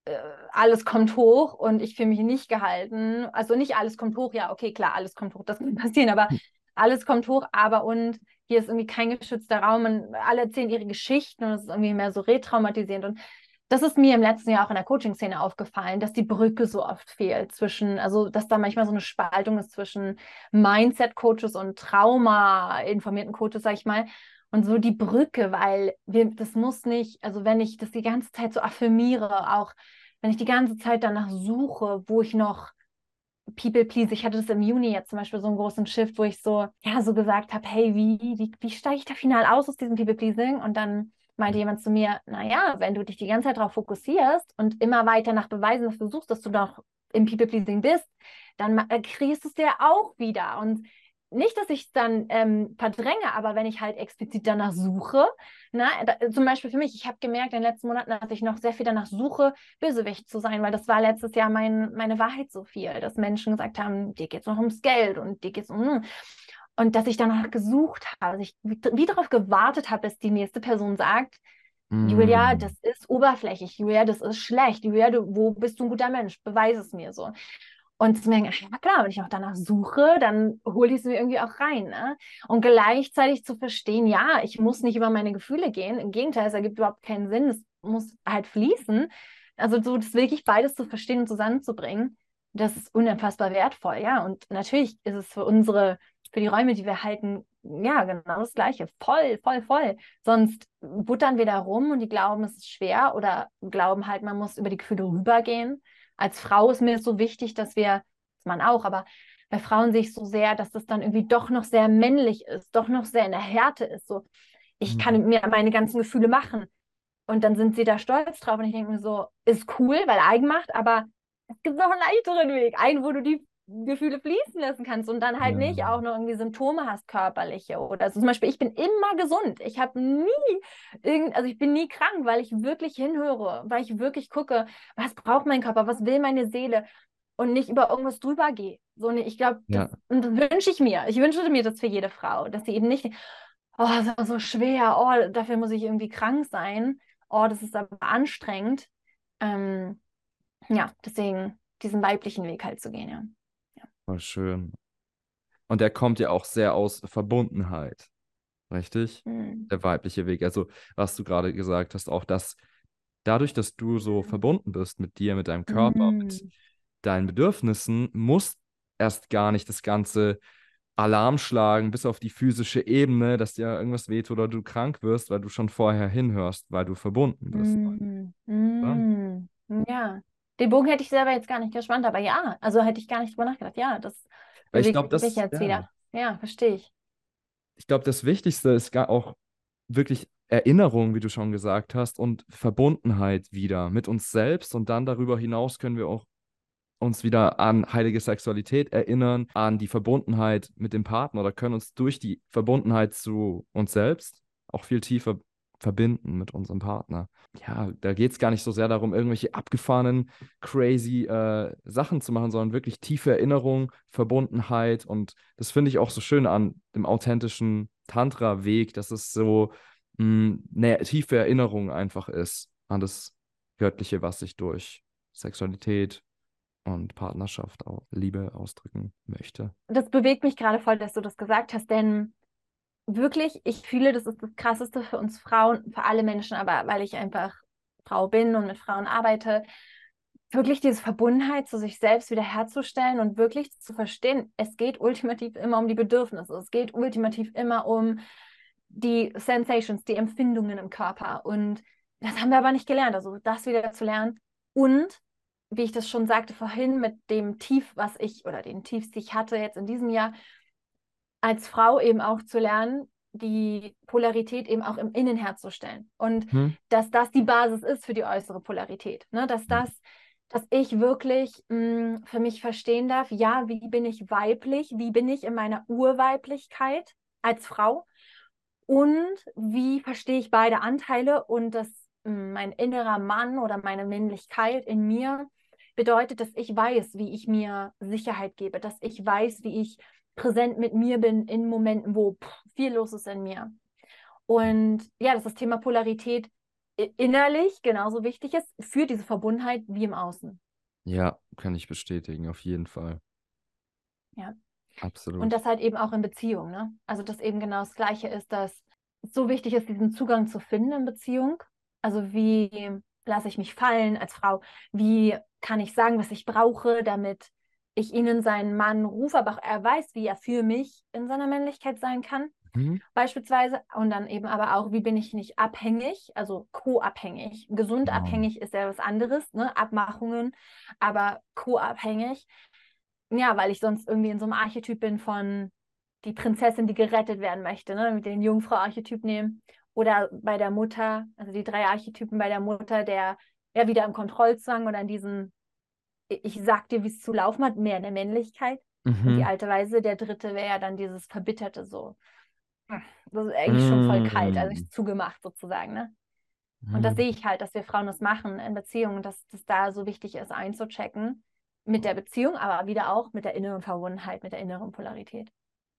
äh, alles kommt hoch und ich fühle mich nicht gehalten. Also nicht alles kommt hoch, ja, okay, klar, alles kommt hoch, das kann passieren, aber alles kommt hoch, aber und hier ist irgendwie kein geschützter Raum und alle erzählen ihre Geschichten und es ist irgendwie mehr so retraumatisierend und das ist mir im letzten Jahr auch in der Coaching-Szene aufgefallen, dass die Brücke so oft fehlt zwischen, also dass da manchmal so eine Spaltung ist zwischen Mindset-Coaches und Trauma-informierten Coaches, sag ich mal. Und so die Brücke, weil wir, das muss nicht, also wenn ich das die ganze Zeit so affirmiere, auch wenn ich die ganze Zeit danach suche, wo ich noch People please, ich hatte das im Juni jetzt zum Beispiel so einen großen Shift, wo ich so, ja, so gesagt habe, hey, wie, wie, wie steige ich da final aus aus diesem People pleasing? Und dann meinte jemand zu mir, naja, wenn du dich die ganze Zeit darauf fokussierst und immer weiter nach Beweisen dafür suchst, dass du noch im People-Pleasing bist, dann äh, kriegst du es dir auch wieder. Und nicht, dass ich es dann ähm, verdränge, aber wenn ich halt explizit danach suche, na, da, zum Beispiel für mich, ich habe gemerkt in den letzten Monaten, dass ich noch sehr viel danach suche, Bösewicht zu sein, weil das war letztes Jahr mein, meine Wahrheit so viel, dass Menschen gesagt haben, dir geht es noch ums Geld und dir geht es um... Und dass ich danach gesucht habe, dass ich wie darauf gewartet habe, bis die nächste Person sagt, Julia, Mm. das ist oberflächlich, Julia, das ist schlecht, Julia, du, wo bist du ein guter Mensch? Beweis es mir so. Und zu merken, ja klar, wenn ich noch danach suche, dann hole ich es mir irgendwie auch rein. Ne? Und gleichzeitig zu verstehen, ja, ich muss nicht über meine Gefühle gehen. Im Gegenteil, es ergibt überhaupt keinen Sinn. Es muss halt fließen. Also so das wirklich beides zu verstehen und zusammenzubringen, das ist unfassbar wertvoll, ja. Und natürlich ist es für unsere, für die Räume, die wir halten, ja, genau das Gleiche. Voll, voll, voll. Sonst buttern wir da rum und die glauben, es ist schwer oder glauben halt, man muss über die Gefühle rübergehen. Als Frau ist mir das so wichtig, dass wir, als Mann auch, aber bei Frauen sehe ich so sehr, dass das dann irgendwie doch noch sehr männlich ist, doch noch sehr in der Härte ist. So, ich kann Mhm. mir meine ganzen Gefühle machen. Und dann sind sie da stolz drauf und ich denke mir so, ist cool, weil Eigenmacht, aber es gibt noch einen leichteren Weg, einen, wo du die Gefühle fließen lassen kannst und dann halt nicht Ja. auch noch irgendwie Symptome hast, körperliche oder so. Zum Beispiel, ich bin immer gesund. Ich habe nie irgend, also ich bin nie krank, weil ich wirklich hinhöre, weil ich wirklich gucke, was braucht mein Körper, was will meine Seele und nicht über irgendwas drüber gehe. So, ne, ich glaube, das, Ja. und das wünsche ich mir. Ich wünsche mir das für jede Frau, dass sie eben nicht, oh, das ist so schwer, oh, dafür muss ich irgendwie krank sein, oh, das ist aber anstrengend. Ähm, ja, deswegen diesen weiblichen Weg halt zu gehen, ja. Voll schön. Und der kommt ja auch sehr aus Verbundenheit, richtig? Hm. Der weibliche Weg. Also, was du gerade gesagt hast, auch das, dadurch, dass du so verbunden bist mit dir, mit deinem Körper, mit Hm. deinen Bedürfnissen, muss erst gar nicht das ganze Alarm schlagen, bis auf die physische Ebene, dass dir irgendwas wehtut oder du krank wirst, weil du schon vorher hinhörst, weil du verbunden bist. Hm. Hm. Ja, den Bogen hätte ich selber jetzt gar nicht gespannt, aber ja, also hätte ich gar nicht drüber nachgedacht. Ja, das Weil ich glaube, das, mich jetzt ja, wieder. Ja, verstehe ich. ich glaube, das Wichtigste ist gar auch wirklich Erinnerung, wie du schon gesagt hast, und Verbundenheit wieder mit uns selbst. Und dann darüber hinaus können wir auch uns wieder an heilige Sexualität erinnern, an die Verbundenheit mit dem Partner oder können uns durch die Verbundenheit zu uns selbst auch viel tiefer verbinden mit unserem Partner. Ja, da geht es gar nicht so sehr darum, irgendwelche abgefahrenen, crazy äh, Sachen zu machen, sondern wirklich tiefe Erinnerung, Verbundenheit und das finde ich auch so schön an dem authentischen Tantra-Weg, dass es so mh, eine tiefe Erinnerung einfach ist an das Göttliche, was sich durch Sexualität und Partnerschaft, auch Liebe ausdrücken möchte. Das bewegt mich gerade voll, dass du das gesagt hast, denn wirklich, ich fühle, das ist das Krasseste für uns Frauen, für alle Menschen, aber weil ich einfach Frau bin und mit Frauen arbeite, wirklich diese Verbundenheit zu sich selbst wieder herzustellen und wirklich zu verstehen, es geht ultimativ immer um die Bedürfnisse, es geht ultimativ immer um die Sensations, die Empfindungen im Körper. Und das haben wir aber nicht gelernt, also das wieder zu lernen und wie ich das schon sagte vorhin, mit dem Tief, was ich oder den Tiefs, die ich hatte jetzt in diesem Jahr, als Frau eben auch zu lernen, die Polarität eben auch im Innen herzustellen. Und Hm? dass das die Basis ist für die äußere Polarität. Ne? Dass das, dass ich wirklich mh, für mich verstehen darf, ja, wie bin ich weiblich, wie bin ich in meiner Urweiblichkeit als Frau und wie verstehe ich beide Anteile und dass mh, mein innerer Mann oder meine Männlichkeit in mir bedeutet, dass ich weiß, wie ich mir Sicherheit gebe, dass ich weiß, wie ich präsent mit mir bin in Momenten, wo pff, viel los ist in mir. Und ja, dass das Thema Polarität innerlich genauso wichtig ist für diese Verbundenheit wie im Außen. Ja, kann ich bestätigen, auf jeden Fall. Ja. Absolut. Und das halt eben auch in Beziehung, ne? Also, dass eben genau das Gleiche ist, dass es so wichtig ist, diesen Zugang zu finden in Beziehung. Also, wie lasse ich mich fallen als Frau? Wie kann ich sagen, was ich brauche, damit ich ihn in seinen Mann rufe, aber auch er weiß, wie er für mich in seiner Männlichkeit sein kann, Mhm. beispielsweise. Und dann eben aber auch, wie bin ich nicht abhängig, also co-abhängig. Gesund Genau. abhängig ist ja was anderes, ne? Abmachungen, aber co-abhängig. Ja, weil ich sonst irgendwie in so einem Archetyp bin von die Prinzessin, die gerettet werden möchte, ne? Mit den Jungfrau-Archetyp nehmen. Oder bei der Mutter, also die drei Archetypen bei der Mutter, der ja wieder im Kontrollzwang oder in diesem, ich sag dir, wie es zu laufen hat, mehr in der Männlichkeit. Und die Mhm. alte Weise, der dritte wäre ja dann dieses Verbitterte so. Hm, Das ist eigentlich schon voll kalt, also Mm. ich zugemacht sozusagen, ne? Und das Mhm. sehe ich halt, dass wir Frauen das machen in Beziehungen, dass das da so wichtig ist, einzuchecken mit der Beziehung, aber wieder auch mit der inneren Verbundenheit, mit der inneren Polarität.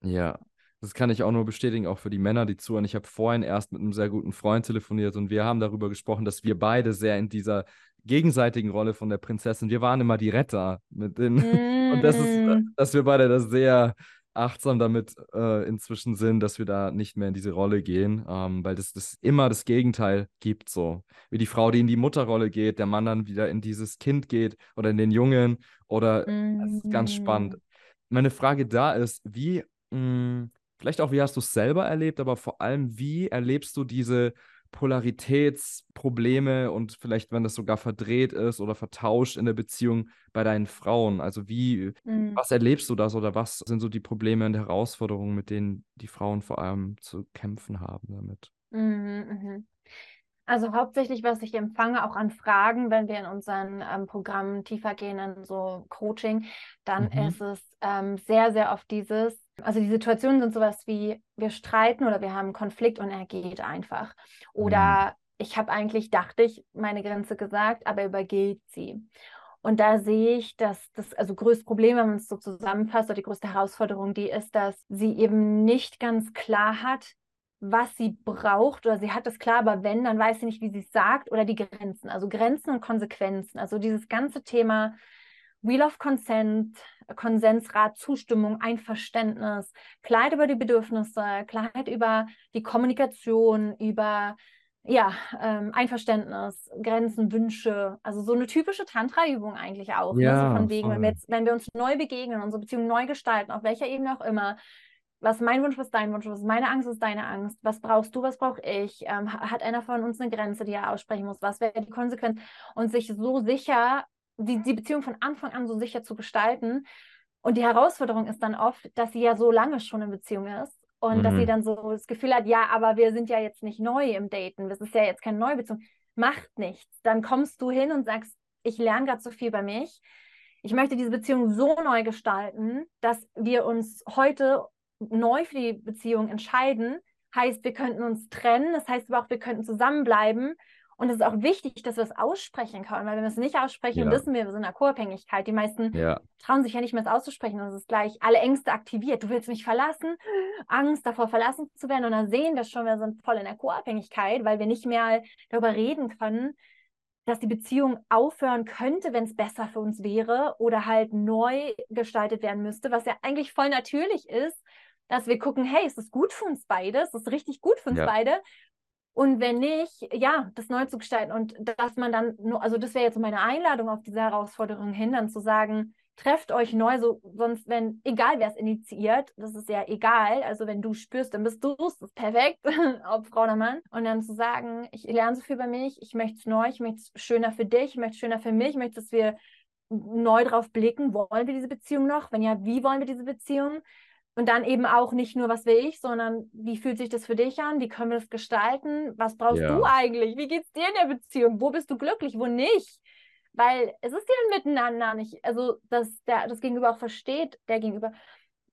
Ja, das kann ich auch nur bestätigen, auch für die Männer, die zuhören. Ich habe vorhin erst mit einem sehr guten Freund telefoniert und wir haben darüber gesprochen, dass wir beide sehr in dieser gegenseitigen Rolle von der Prinzessin, wir waren immer die Retter mit den, und das ist, äh, Mm, dass wir beide da sehr achtsam damit äh, inzwischen sind, dass wir da nicht mehr in diese Rolle gehen, ähm, weil das, das immer das Gegenteil gibt, so. Wie die Frau, die in die Mutterrolle geht, der Mann dann wieder in dieses Kind geht oder in den Jungen oder das ist ganz spannend. mm. Meine Frage da ist, wie, mh, vielleicht auch, wie hast du es selber erlebt, aber vor allem, wie erlebst du diese Polaritätsprobleme und vielleicht, wenn das sogar verdreht ist oder vertauscht in der Beziehung bei deinen Frauen? Also wie, mhm. was erlebst du das oder was sind so die Probleme und Herausforderungen, mit denen die Frauen vor allem zu kämpfen haben damit? Mhm, mhm. Also hauptsächlich, was ich empfange, auch an Fragen, wenn wir in unseren ähm, Programmen tiefer gehen, in so Coaching, dann mhm. ist es ähm, sehr, sehr oft dieses, also die Situationen sind sowas wie, wir streiten oder wir haben einen Konflikt und er geht einfach. Oder mhm. ich habe eigentlich, dachte ich, meine Grenze gesagt, aber übergeht sie. Und da sehe ich, dass das also größte Problem, wenn man es so zusammenfasst, oder die größte Herausforderung, die ist, dass sie eben nicht ganz klar hat, was sie braucht oder sie hat es klar, aber wenn, dann weiß sie nicht, wie sie es sagt oder die Grenzen, also Grenzen und Konsequenzen. Also dieses ganze Thema Wheel of Consent, Konsensrat, Zustimmung, Einverständnis, Klarheit über die Bedürfnisse, Klarheit über die Kommunikation, über ja, ähm, Einverständnis, Grenzen, Wünsche, also so eine typische Tantra-Übung eigentlich auch. Ja, ne? so von wegen, wenn wir, jetzt, wenn wir uns neu begegnen, unsere Beziehung neu gestalten, auf welcher Ebene auch immer, was ist mein Wunsch, was ist dein Wunsch, was ist meine Angst, was ist deine Angst, was brauchst du, was brauche ich, ähm, hat einer von uns eine Grenze, die er aussprechen muss, was wäre die Konsequenz und sich so sicher, die, die Beziehung von Anfang an so sicher zu gestalten. Und die Herausforderung ist dann oft, dass sie ja so lange schon in Beziehung ist und mhm. dass sie mhm. dann so das Gefühl hat, ja, aber wir sind ja jetzt nicht neu im Daten, das ist ja jetzt keine neue Beziehung. Macht nichts. Dann kommst du hin und sagst, ich lerne gerade so viel bei mich. Ich möchte diese Beziehung so neu gestalten, dass wir uns heute neu für die Beziehung entscheiden, heißt, wir könnten uns trennen, das heißt aber auch, wir könnten zusammenbleiben. Und es ist auch wichtig, dass wir es aussprechen können, weil wenn wir es nicht aussprechen, ja. wissen wir, wir sind in einer Co-Abhängigkeit. Die meisten ja. trauen sich ja nicht mehr, es auszusprechen. Und es ist gleich alle Ängste aktiviert. Du willst mich verlassen, Angst davor, verlassen zu werden. Und dann sehen wir schon, wir sind voll in der Co-Abhängigkeit, weil wir nicht mehr darüber reden können, dass die Beziehung aufhören könnte, wenn es besser für uns wäre oder halt neu gestaltet werden müsste, was ja eigentlich voll natürlich ist, dass wir gucken, hey, ist das gut für uns beide? Ist das richtig gut für uns ja. beide? Und wenn nicht, ja, das neu zu gestalten und dass man dann, nur, also das wäre jetzt meine Einladung auf diese Herausforderung hin, dann zu sagen, trefft euch neu, so sonst, wenn, egal wer es initiiert, das ist ja egal, also wenn du spürst, dann bist du es, das ist perfekt, ob Frau oder Mann. Und dann zu sagen, ich lerne so viel bei mich, ich möchte es neu, ich möchte es schöner für dich, ich möchte es schöner für mich, ich möchte, dass wir neu drauf blicken, wollen wir diese Beziehung noch? Wenn ja, wie wollen wir diese Beziehung? Und dann eben auch nicht nur, was will ich, sondern wie fühlt sich das für dich an? Wie können wir das gestalten? Was brauchst ja. du eigentlich? Wie geht es dir in der Beziehung? Wo bist du glücklich? Wo nicht? Weil es ist ja ein Miteinander nicht, also dass der, das Gegenüber auch versteht, der Gegenüber.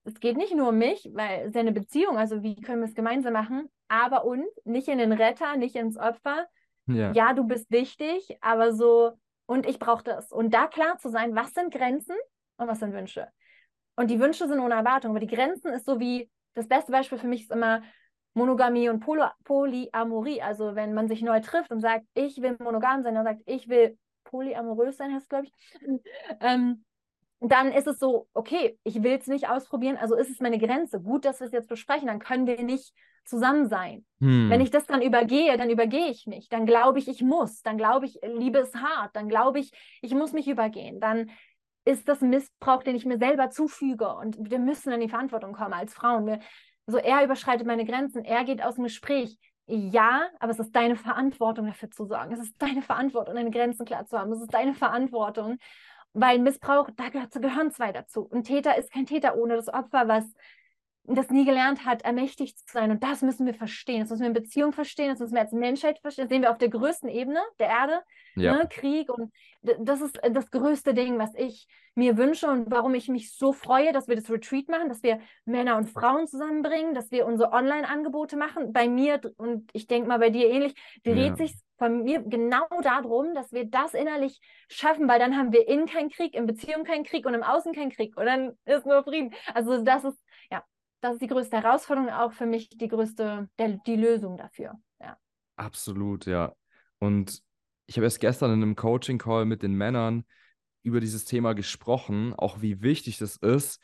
Es geht nicht nur um mich, weil es ist ja eine Beziehung, also wie können wir es gemeinsam machen? Aber und nicht in den Retter, nicht ins Opfer. Ja, ja du bist wichtig, aber so, und ich brauche das. Und da klar zu sein, was sind Grenzen und was sind Wünsche. Und die Wünsche sind ohne Erwartung, aber die Grenzen ist so wie, das beste Beispiel für mich ist immer Monogamie und Poly Polyamorie. Also wenn man sich neu trifft und sagt, ich will monogam sein, und sagt, ich will polyamorös sein, heißt glaube ich, ähm, dann ist es so, okay, ich will es nicht ausprobieren, also ist es meine Grenze. Gut, dass wir es jetzt besprechen, dann können wir nicht zusammen sein. Hm. Wenn ich das dann übergehe, dann übergehe ich mich. Dann glaube ich, ich muss. Dann glaube ich, Liebe ist hart. Dann glaube ich, ich muss mich übergehen. Dann ist das Missbrauch, den ich mir selber zufüge. Und wir müssen in die Verantwortung kommen als Frauen. Wir, so, er überschreitet meine Grenzen, er geht aus dem Gespräch. Ja, aber es ist deine Verantwortung, dafür zu sorgen. Es ist deine Verantwortung, deine Grenzen klar zu haben. Es ist deine Verantwortung, weil Missbrauch, da gehören zwei dazu. Und Täter ist kein Täter ohne das Opfer, was das nie gelernt hat, ermächtigt zu sein. Und das müssen wir verstehen. Das müssen wir in Beziehung verstehen, das müssen wir als Menschheit verstehen. Das sehen wir auf der größten Ebene der Erde. Ja. Ne? Krieg und das ist das größte Ding, was ich mir wünsche und warum ich mich so freue, dass wir das Retreat machen, dass wir Männer und Frauen zusammenbringen, dass wir unsere Online-Angebote machen. Bei mir und ich denke mal bei dir ähnlich, dreht ja. sich von mir genau darum, dass wir das innerlich schaffen, weil dann haben wir innen keinen Krieg, in Beziehung keinen Krieg und im Außen keinen Krieg und dann ist nur Frieden. Also das ist, ja, das ist die größte Herausforderung, auch für mich die größte, der, die Lösung dafür. Ja. Absolut, ja. Und ich habe erst gestern in einem Coaching-Call mit den Männern über dieses Thema gesprochen, auch wie wichtig das ist.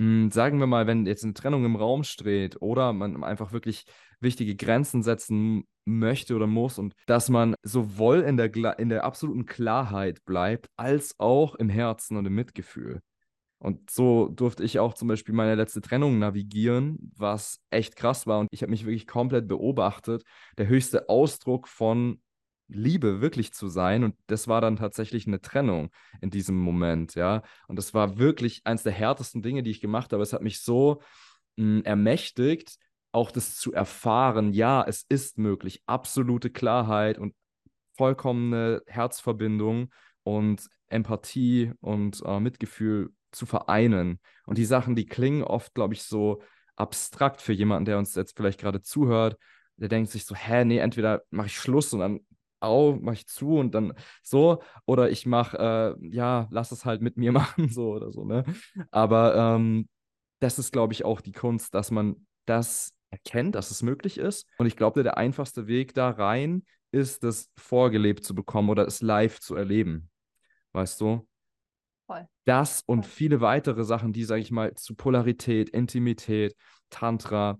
Hm, sagen wir mal, wenn jetzt eine Trennung im Raum steht oder man einfach wirklich wichtige Grenzen setzen möchte oder muss und dass man sowohl in der, in der absoluten Klarheit bleibt, als auch im Herzen und im Mitgefühl. Und so durfte ich auch zum Beispiel meine letzte Trennung navigieren, was echt krass war. Und ich habe mich wirklich komplett beobachtet. Der höchste Ausdruck von Liebe wirklich zu sein. Und das war dann tatsächlich eine Trennung in diesem Moment, ja. Und das war wirklich eines der härtesten Dinge, die ich gemacht habe. Es hat mich so mh, hm, ermächtigt, auch das zu erfahren, ja, es ist möglich, absolute Klarheit und vollkommene Herzverbindung und Empathie und äh, Mitgefühl zu vereinen. Und die Sachen, die klingen oft, glaube ich, so abstrakt für jemanden, der uns jetzt vielleicht gerade zuhört. Der denkt sich so, hä, nee, entweder mache ich Schluss und dann au, mache ich zu und dann so, oder ich mache, äh, ja, lass es halt mit mir machen, so oder so, ne? Aber ähm, das ist, glaube ich, auch die Kunst, dass man das erkennt, dass es möglich ist. Und ich glaube, der einfachste Weg da rein ist, das vorgelebt zu bekommen oder es live zu erleben. Weißt du? Voll. Das und Voll. viele weitere Sachen, die, sage ich mal, zu Polarität, Intimität, Tantra,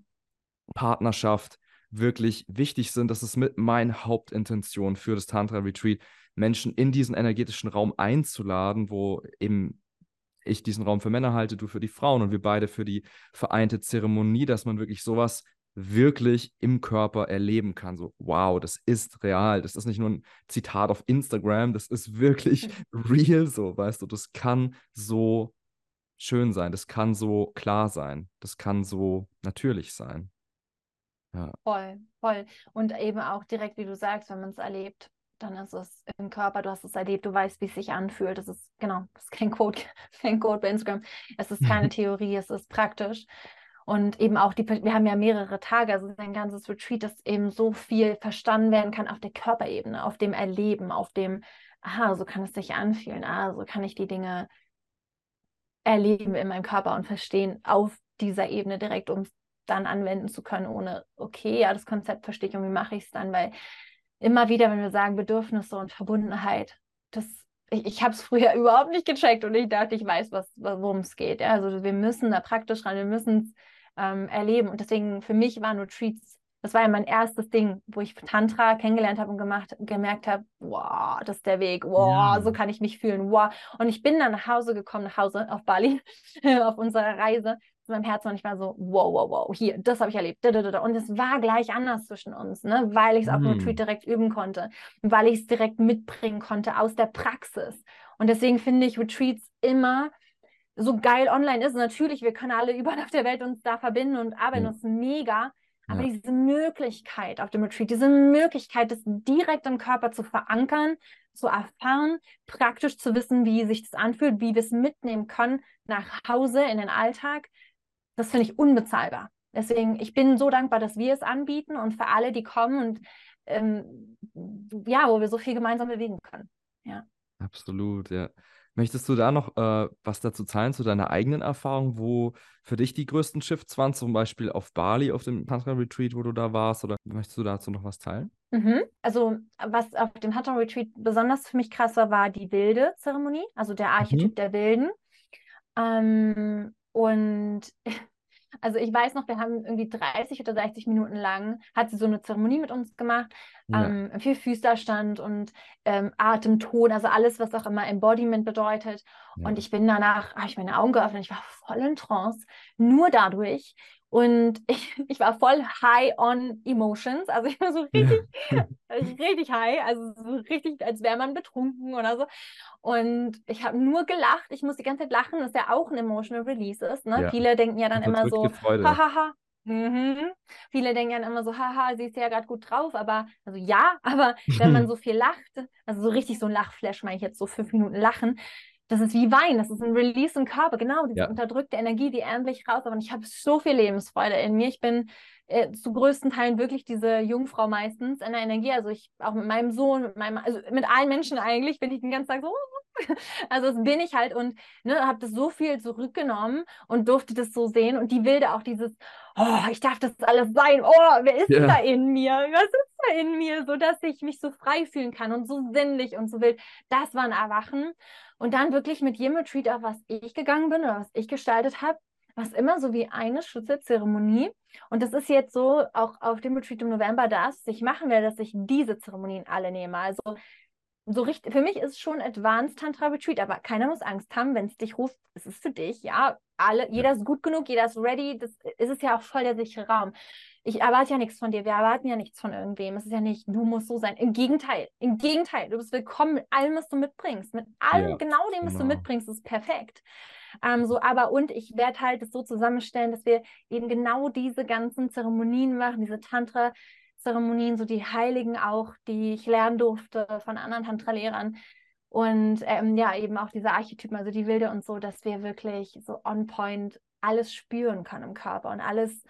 Partnerschaft wirklich wichtig sind. Das ist mit meine Hauptintention für das Tantra-Retreat, Menschen in diesen energetischen Raum einzuladen, wo eben ich diesen Raum für Männer halte, du für die Frauen und wir beide für die vereinte Zeremonie, dass man wirklich sowas wirklich im Körper erleben kann. So, wow, das ist real. Das ist nicht nur ein Zitat auf Instagram, das ist wirklich real so, weißt du, das kann so schön sein, das kann so klar sein, das kann so natürlich sein. Ja. Voll, voll. Und eben auch direkt, wie du sagst, wenn man es erlebt dann ist es im Körper, du hast es erlebt, du weißt, wie es sich anfühlt. Das ist, genau, das ist kein Code, kein Code bei Instagram. Es ist keine Theorie, es ist praktisch. Und eben auch die, wir haben ja mehrere Tage, also ein ganzes Retreat, das eben so viel verstanden werden kann auf der Körperebene, auf dem Erleben, auf dem, aha, so kann es sich anfühlen, ah, so kann ich die Dinge erleben in meinem Körper und verstehen auf dieser Ebene direkt, um es dann anwenden zu können, ohne, okay, ja, das Konzept verstehe ich und wie mache ich es dann, weil immer wieder, wenn wir sagen Bedürfnisse und Verbundenheit, das, ich, ich habe es früher überhaupt nicht gecheckt und ich dachte, ich weiß, was, worum es geht. Ja? Also wir müssen da praktisch ran, wir müssen es ähm, erleben. Und deswegen für mich waren Retreats, das war ja mein erstes Ding, wo ich Tantra kennengelernt habe und gemacht, gemerkt habe, wow, das ist der Weg, wow, ja. so kann ich mich fühlen, wow. Und ich bin dann nach Hause gekommen, nach Hause auf Bali, auf unserer Reise in meinem ich war so, wow, wow, wow, hier, das habe ich erlebt. Und es war gleich anders zwischen uns, ne? weil ich es auf dem Retreat direkt üben konnte, weil ich es direkt mitbringen konnte aus der Praxis. Und deswegen finde ich Retreats immer so geil online ist. Natürlich, wir können alle überall auf der Welt uns da verbinden und arbeiten, ist mega. Aber ja. diese Möglichkeit auf dem Retreat, diese Möglichkeit, das direkt im Körper zu verankern, zu erfahren, praktisch zu wissen, wie sich das anfühlt, wie wir es mitnehmen können nach Hause in den Alltag, das finde ich unbezahlbar. Deswegen, ich bin so dankbar, dass wir es anbieten und für alle, die kommen und ähm, ja, wo wir so viel gemeinsam bewegen können. Ja. Absolut, ja. Möchtest du da noch äh, was dazu zahlen, zu deiner eigenen Erfahrung, wo für dich die größten Shifts waren, zum Beispiel auf Bali, auf dem Tantra-Retreat, wo du da warst, oder möchtest du dazu noch was teilen? Mhm. Also, was auf dem Tantra-Retreat besonders für mich krass war, war die wilde Zeremonie, also der Archetyp mhm. der Wilden. Ähm, und also ich weiß noch, wir haben irgendwie 30 oder 60 Minuten lang, hat sie so eine Zeremonie mit uns gemacht, ja. ähm, viel Füßlerstand und ähm, Atemton, also alles, was auch immer Embodiment bedeutet. Ja. Und ich bin danach, habe ich meine Augen geöffnet, ich war voll in Trance, nur dadurch, und ich, ich war voll high on emotions. Also ich war so richtig, ja. richtig high. Also so richtig, als wäre man betrunken oder so. Und ich habe nur gelacht. Ich muss die ganze Zeit lachen, dass ja auch ein emotional release ist. Ne? Ja. Viele denken ja dann immer so, hahaha. Mhm. Viele denken dann immer so, haha, sie ist ja gerade gut drauf, aber, also ja, aber wenn man so viel lacht, also so richtig so ein Lachflash, meine ich jetzt so fünf Minuten lachen, das ist wie Wein, das ist ein Release im Körper, genau, diese ja. unterdrückte Energie, die endlich raus. Aber ich habe so viel Lebensfreude in mir. Ich bin äh, zu größten Teilen wirklich diese Jungfrau meistens in der Energie. Also ich auch mit meinem Sohn, mit meinem, also mit allen Menschen eigentlich bin ich den ganzen Tag so. Also das bin ich halt und ne, habe das so viel zurückgenommen und durfte das so sehen. Und die Wilde auch dieses, oh, ich darf das alles sein. Oh, wer ist yeah. da in mir? Was ist da in mir? So dass ich mich so frei fühlen kann und so sinnlich und so wild. Das war ein Erwachen. Und dann wirklich mit jedem Retreat, auf was ich gegangen bin oder was ich gestaltet habe, was immer so wie eine Schlüsselzeremonie. Und das ist jetzt so auch auf dem Retreat im November das, was ich machen werde, dass ich diese Zeremonien alle nehme. Also so richtig, für mich ist schon Advanced Tantra Retreat, aber keiner muss Angst haben, wenn es dich ruft, es ist für dich, ja. Alle, jeder ist gut genug, jeder ist ready, das ist es ja auch voll der sichere Raum. Ich erwarte ja nichts von dir, wir erwarten ja nichts von irgendwem. Es ist ja nicht, du musst so sein. Im Gegenteil, im Gegenteil, du bist willkommen mit allem, was du mitbringst. Mit allem, ja, genau dem, was genau. du mitbringst, ist perfekt. Ähm, so, aber und ich werde halt es so zusammenstellen, dass wir eben genau diese ganzen Zeremonien machen, diese Tantra. Zeremonien, so die Heiligen auch, die ich lernen durfte von anderen Tantra-Lehrern. Und ähm, ja, eben auch diese Archetypen, also die Wilde und so, dass wir wirklich so on point alles spüren können im Körper und alles.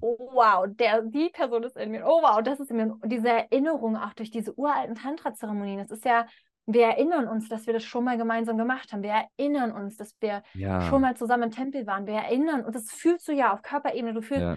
So, oh wow, der, die Person ist in mir. Oh wow, das ist in mir. Und diese Erinnerung auch durch diese uralten Tantra-Zeremonien, das ist ja, wir erinnern uns, dass wir das schon mal gemeinsam gemacht haben. Wir erinnern uns, dass wir ja. schon mal zusammen im Tempel waren. Wir erinnern, und das fühlst du ja auf Körperebene. Du fühlst, ja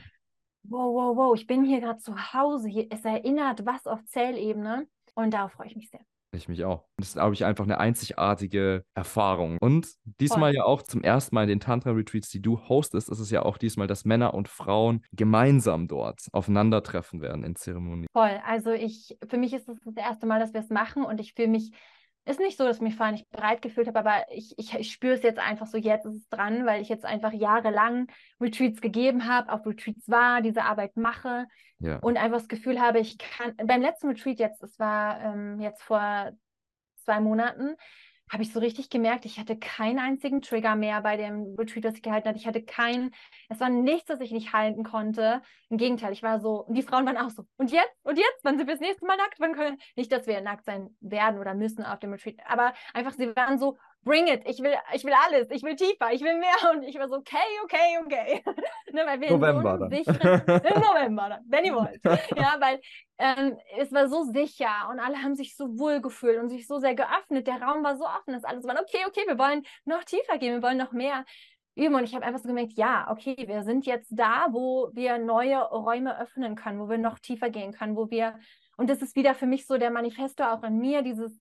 wow, wow, wow, ich bin hier gerade zu Hause. Hier, es erinnert was auf Zellebene. Und darauf freue ich mich sehr. Ich mich auch. Das ist, glaube ich, einfach eine einzigartige Erfahrung. Und diesmal Voll. ja auch zum ersten Mal in den Tantra-Retreats, die du hostest, ist es ja auch diesmal, dass Männer und Frauen gemeinsam dort aufeinandertreffen werden in Zeremonien. Voll. Also ich, für mich ist es das erste Mal, dass wir es machen und ich fühle mich ist nicht so, dass ich mich vorher nicht bereit gefühlt habe, aber ich, ich, ich spüre es jetzt einfach so, jetzt ist es dran, weil ich jetzt einfach jahrelang Retreats gegeben habe, auf Retreats war, diese Arbeit mache ja. und einfach das Gefühl habe, ich kann, beim letzten Retreat jetzt, es war ähm, jetzt vor zwei Monaten, habe ich so richtig gemerkt, ich hatte keinen einzigen Trigger mehr bei dem Retreat, das ich gehalten habe. Ich hatte keinen, es war nichts, das ich nicht halten konnte. Im Gegenteil, ich war so, und die Frauen waren auch so, und jetzt? Und jetzt? Wann sind wir das nächste Mal nackt? Wann können Nicht, dass wir nackt sein werden oder müssen auf dem Retreat, aber einfach, sie waren so, bring it, ich will, ich will alles, ich will tiefer, ich will mehr. Und ich war so, okay, okay, okay. ne, weil wir November in so sicheren, Im November dann, wenn ihr wollt. ja, weil ähm, es war so sicher und alle haben sich so wohl gefühlt und sich so sehr geöffnet. Der Raum war so offen, dass alles war, okay, okay, wir wollen noch tiefer gehen, wir wollen noch mehr üben. Und ich habe einfach so gemerkt, ja, okay, wir sind jetzt da, wo wir neue Räume öffnen können, wo wir noch tiefer gehen können, wo wir, und das ist wieder für mich so der Manifesto auch in mir, dieses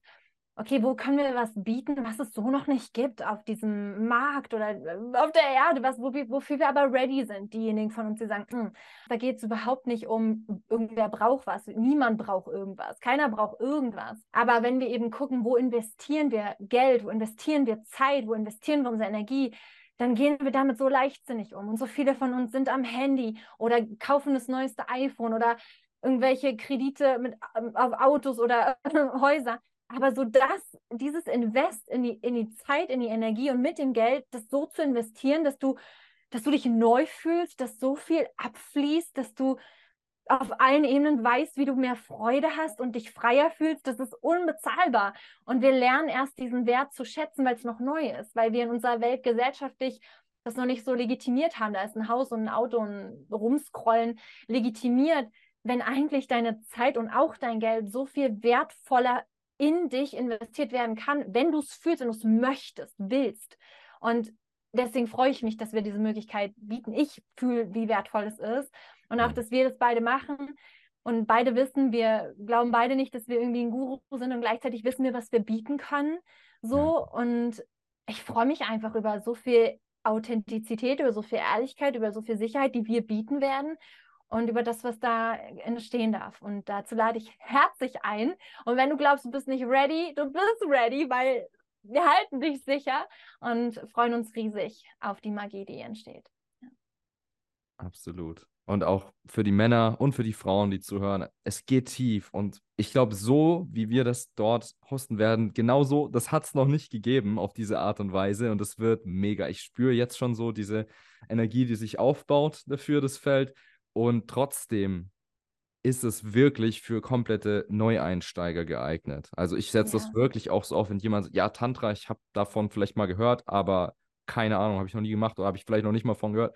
okay, wo können wir was bieten, was es so noch nicht gibt auf diesem Markt oder äh, auf der Erde, was, wofür wir aber ready sind, diejenigen von uns, die sagen, hm, da geht es überhaupt nicht um, irgendwer braucht was, niemand braucht irgendwas, keiner braucht irgendwas. Aber wenn wir eben gucken, wo investieren wir Geld, wo investieren wir Zeit, wo investieren wir unsere Energie, dann gehen wir damit so leichtsinnig um. Und so viele von uns sind am Handy oder kaufen das neueste iPhone oder irgendwelche Kredite mit, ähm, auf Autos oder Häuser. Aber so das, dieses Invest in die, in die Zeit, in die Energie und mit dem Geld, das so zu investieren, dass du, dass du dich neu fühlst, dass so viel abfließt, dass du auf allen Ebenen weißt, wie du mehr Freude hast und dich freier fühlst, das ist unbezahlbar. Und wir lernen erst diesen Wert zu schätzen, weil es noch neu ist, weil wir in unserer Welt gesellschaftlich das noch nicht so legitimiert haben. Da ist ein Haus und ein Auto und Rumscrollen legitimiert, wenn eigentlich deine Zeit und auch dein Geld so viel wertvoller in dich investiert werden kann, wenn du es fühlst, wenn du es möchtest, willst. Und deswegen freue ich mich, dass wir diese Möglichkeit bieten. Ich fühle, wie wertvoll es ist. Und auch, dass wir das beide machen. Und beide wissen, wir glauben beide nicht, dass wir irgendwie ein Guru sind und gleichzeitig wissen wir, was wir bieten können. So. Und ich freue mich einfach über so viel Authentizität, über so viel Ehrlichkeit, über so viel Sicherheit, die wir bieten werden und über das, was da entstehen darf. Und dazu lade ich herzlich ein. Und wenn du glaubst, du bist nicht ready, du bist ready, weil wir halten dich sicher und freuen uns riesig auf die Magie, die entsteht. Absolut. Und auch für die Männer und für die Frauen, die zuhören, es geht tief. Und ich glaube, so wie wir das dort hosten werden, genauso, das hat es noch nicht gegeben auf diese Art und Weise. Und es wird mega. Ich spüre jetzt schon so diese Energie, die sich aufbaut dafür, das Feld. Und trotzdem ist es wirklich für komplette Neueinsteiger geeignet. Also ich setze ja. das wirklich auch so auf, wenn jemand sagt, ja, Tantra, ich habe davon vielleicht mal gehört, aber keine Ahnung, habe ich noch nie gemacht oder habe ich vielleicht noch nicht mal von gehört.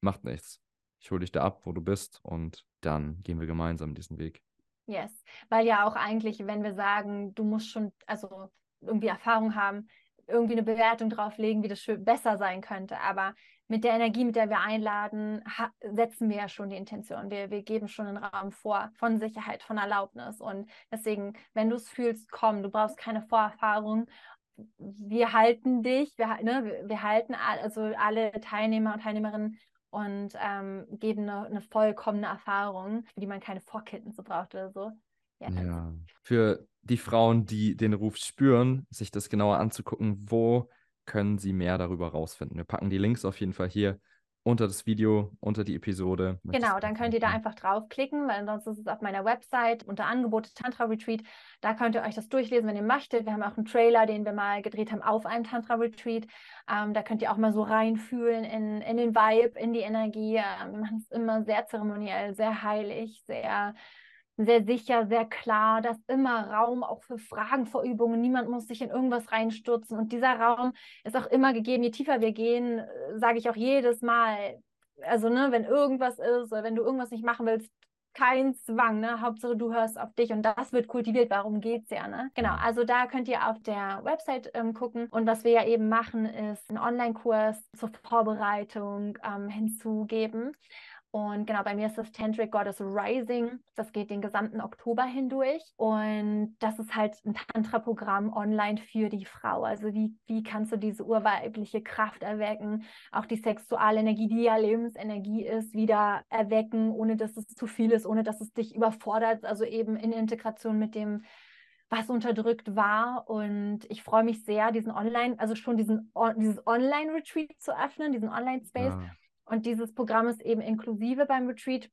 Macht nichts. Ich hole dich da ab, wo du bist und dann gehen wir gemeinsam diesen Weg. Yes, weil ja auch eigentlich, wenn wir sagen, du musst schon, also irgendwie Erfahrung haben, irgendwie eine Bewertung drauflegen, wie das besser sein könnte. Aber mit der Energie, mit der wir einladen, setzen wir ja schon die Intention. Wir, wir geben schon einen Raum vor von Sicherheit, von Erlaubnis. Und deswegen, wenn du es fühlst, komm, du brauchst keine Vorerfahrung. Wir halten dich, wir, ne, wir halten also alle Teilnehmer und Teilnehmerinnen und ähm, geben eine, eine, vollkommene Erfahrung, für die man keine Vorkenntnisse braucht oder so. Yes. Ja. Für die Frauen, die den Ruf spüren, sich das genauer anzugucken, wo können sie mehr darüber rausfinden. Wir packen die Links auf jeden Fall hier unter das Video, unter die Episode. Genau, dann könnt ihr da einfach draufklicken, weil sonst ist es auf meiner Website unter Angebote Tantra Retreat. Da könnt ihr euch das durchlesen, wenn ihr möchtet. Wir haben auch einen Trailer, den wir mal gedreht haben auf einem Tantra Retreat. Ähm, da könnt ihr auch mal so reinfühlen in, in den Vibe, in die Energie. Ähm, wir machen es immer sehr zeremoniell, sehr heilig, sehr sehr sicher, sehr klar, da ist immer Raum auch für Fragen, vor Übungen. Niemand muss sich in irgendwas reinstürzen. Und dieser Raum ist auch immer gegeben. Je tiefer wir gehen, äh, sage ich auch jedes Mal. Also, ne, wenn irgendwas ist oder wenn du irgendwas nicht machen willst, kein Zwang, ne? Hauptsache du hörst auf dich und das wird kultiviert. Warum geht's ja, ne? Genau, also da könnt ihr auf der Website ähm, gucken. Und was wir ja eben machen, ist einen Online-Kurs zur Vorbereitung ähm, hinzugeben. Und genau, bei mir ist das Tantric Goddess Rising. Das geht den gesamten Oktober hindurch. Und das ist halt ein Tantra-Programm online für die Frau. Also wie, wie kannst du diese urweibliche Kraft erwecken, auch die sexuelle Energie, die ja Lebensenergie ist, wieder erwecken, ohne dass es zu viel ist, ohne dass es dich überfordert. Also eben in Integration mit dem, was unterdrückt war. Und ich freue mich sehr, diesen Online, also schon diesen, dieses Online-Retreat zu öffnen, diesen Online-Space. Ja und dieses Programm ist eben inklusive beim Retreat.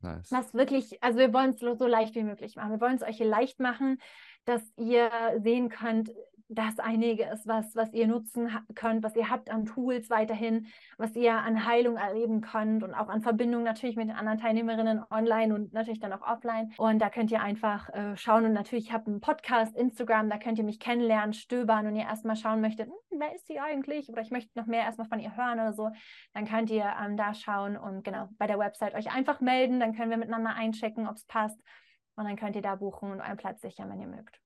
Nice. Was wirklich, also wir wollen es so leicht wie möglich machen. Wir wollen es euch hier leicht machen, dass ihr sehen könnt, das einiges, was, was ihr nutzen könnt, was ihr habt an Tools weiterhin, was ihr an Heilung erleben könnt und auch an Verbindung natürlich mit den anderen Teilnehmerinnen online und natürlich dann auch offline. Und da könnt ihr einfach äh, schauen. Und natürlich, ich habe einen Podcast, Instagram, da könnt ihr mich kennenlernen, stöbern. Und ihr erstmal schauen möchtet, hm, wer ist sie eigentlich? Oder ich möchte noch mehr erstmal von ihr hören oder so, dann könnt ihr ähm, da schauen und genau bei der Website euch einfach melden, dann können wir miteinander einchecken, ob es passt. Und dann könnt ihr da buchen und euren Platz sichern, wenn ihr mögt.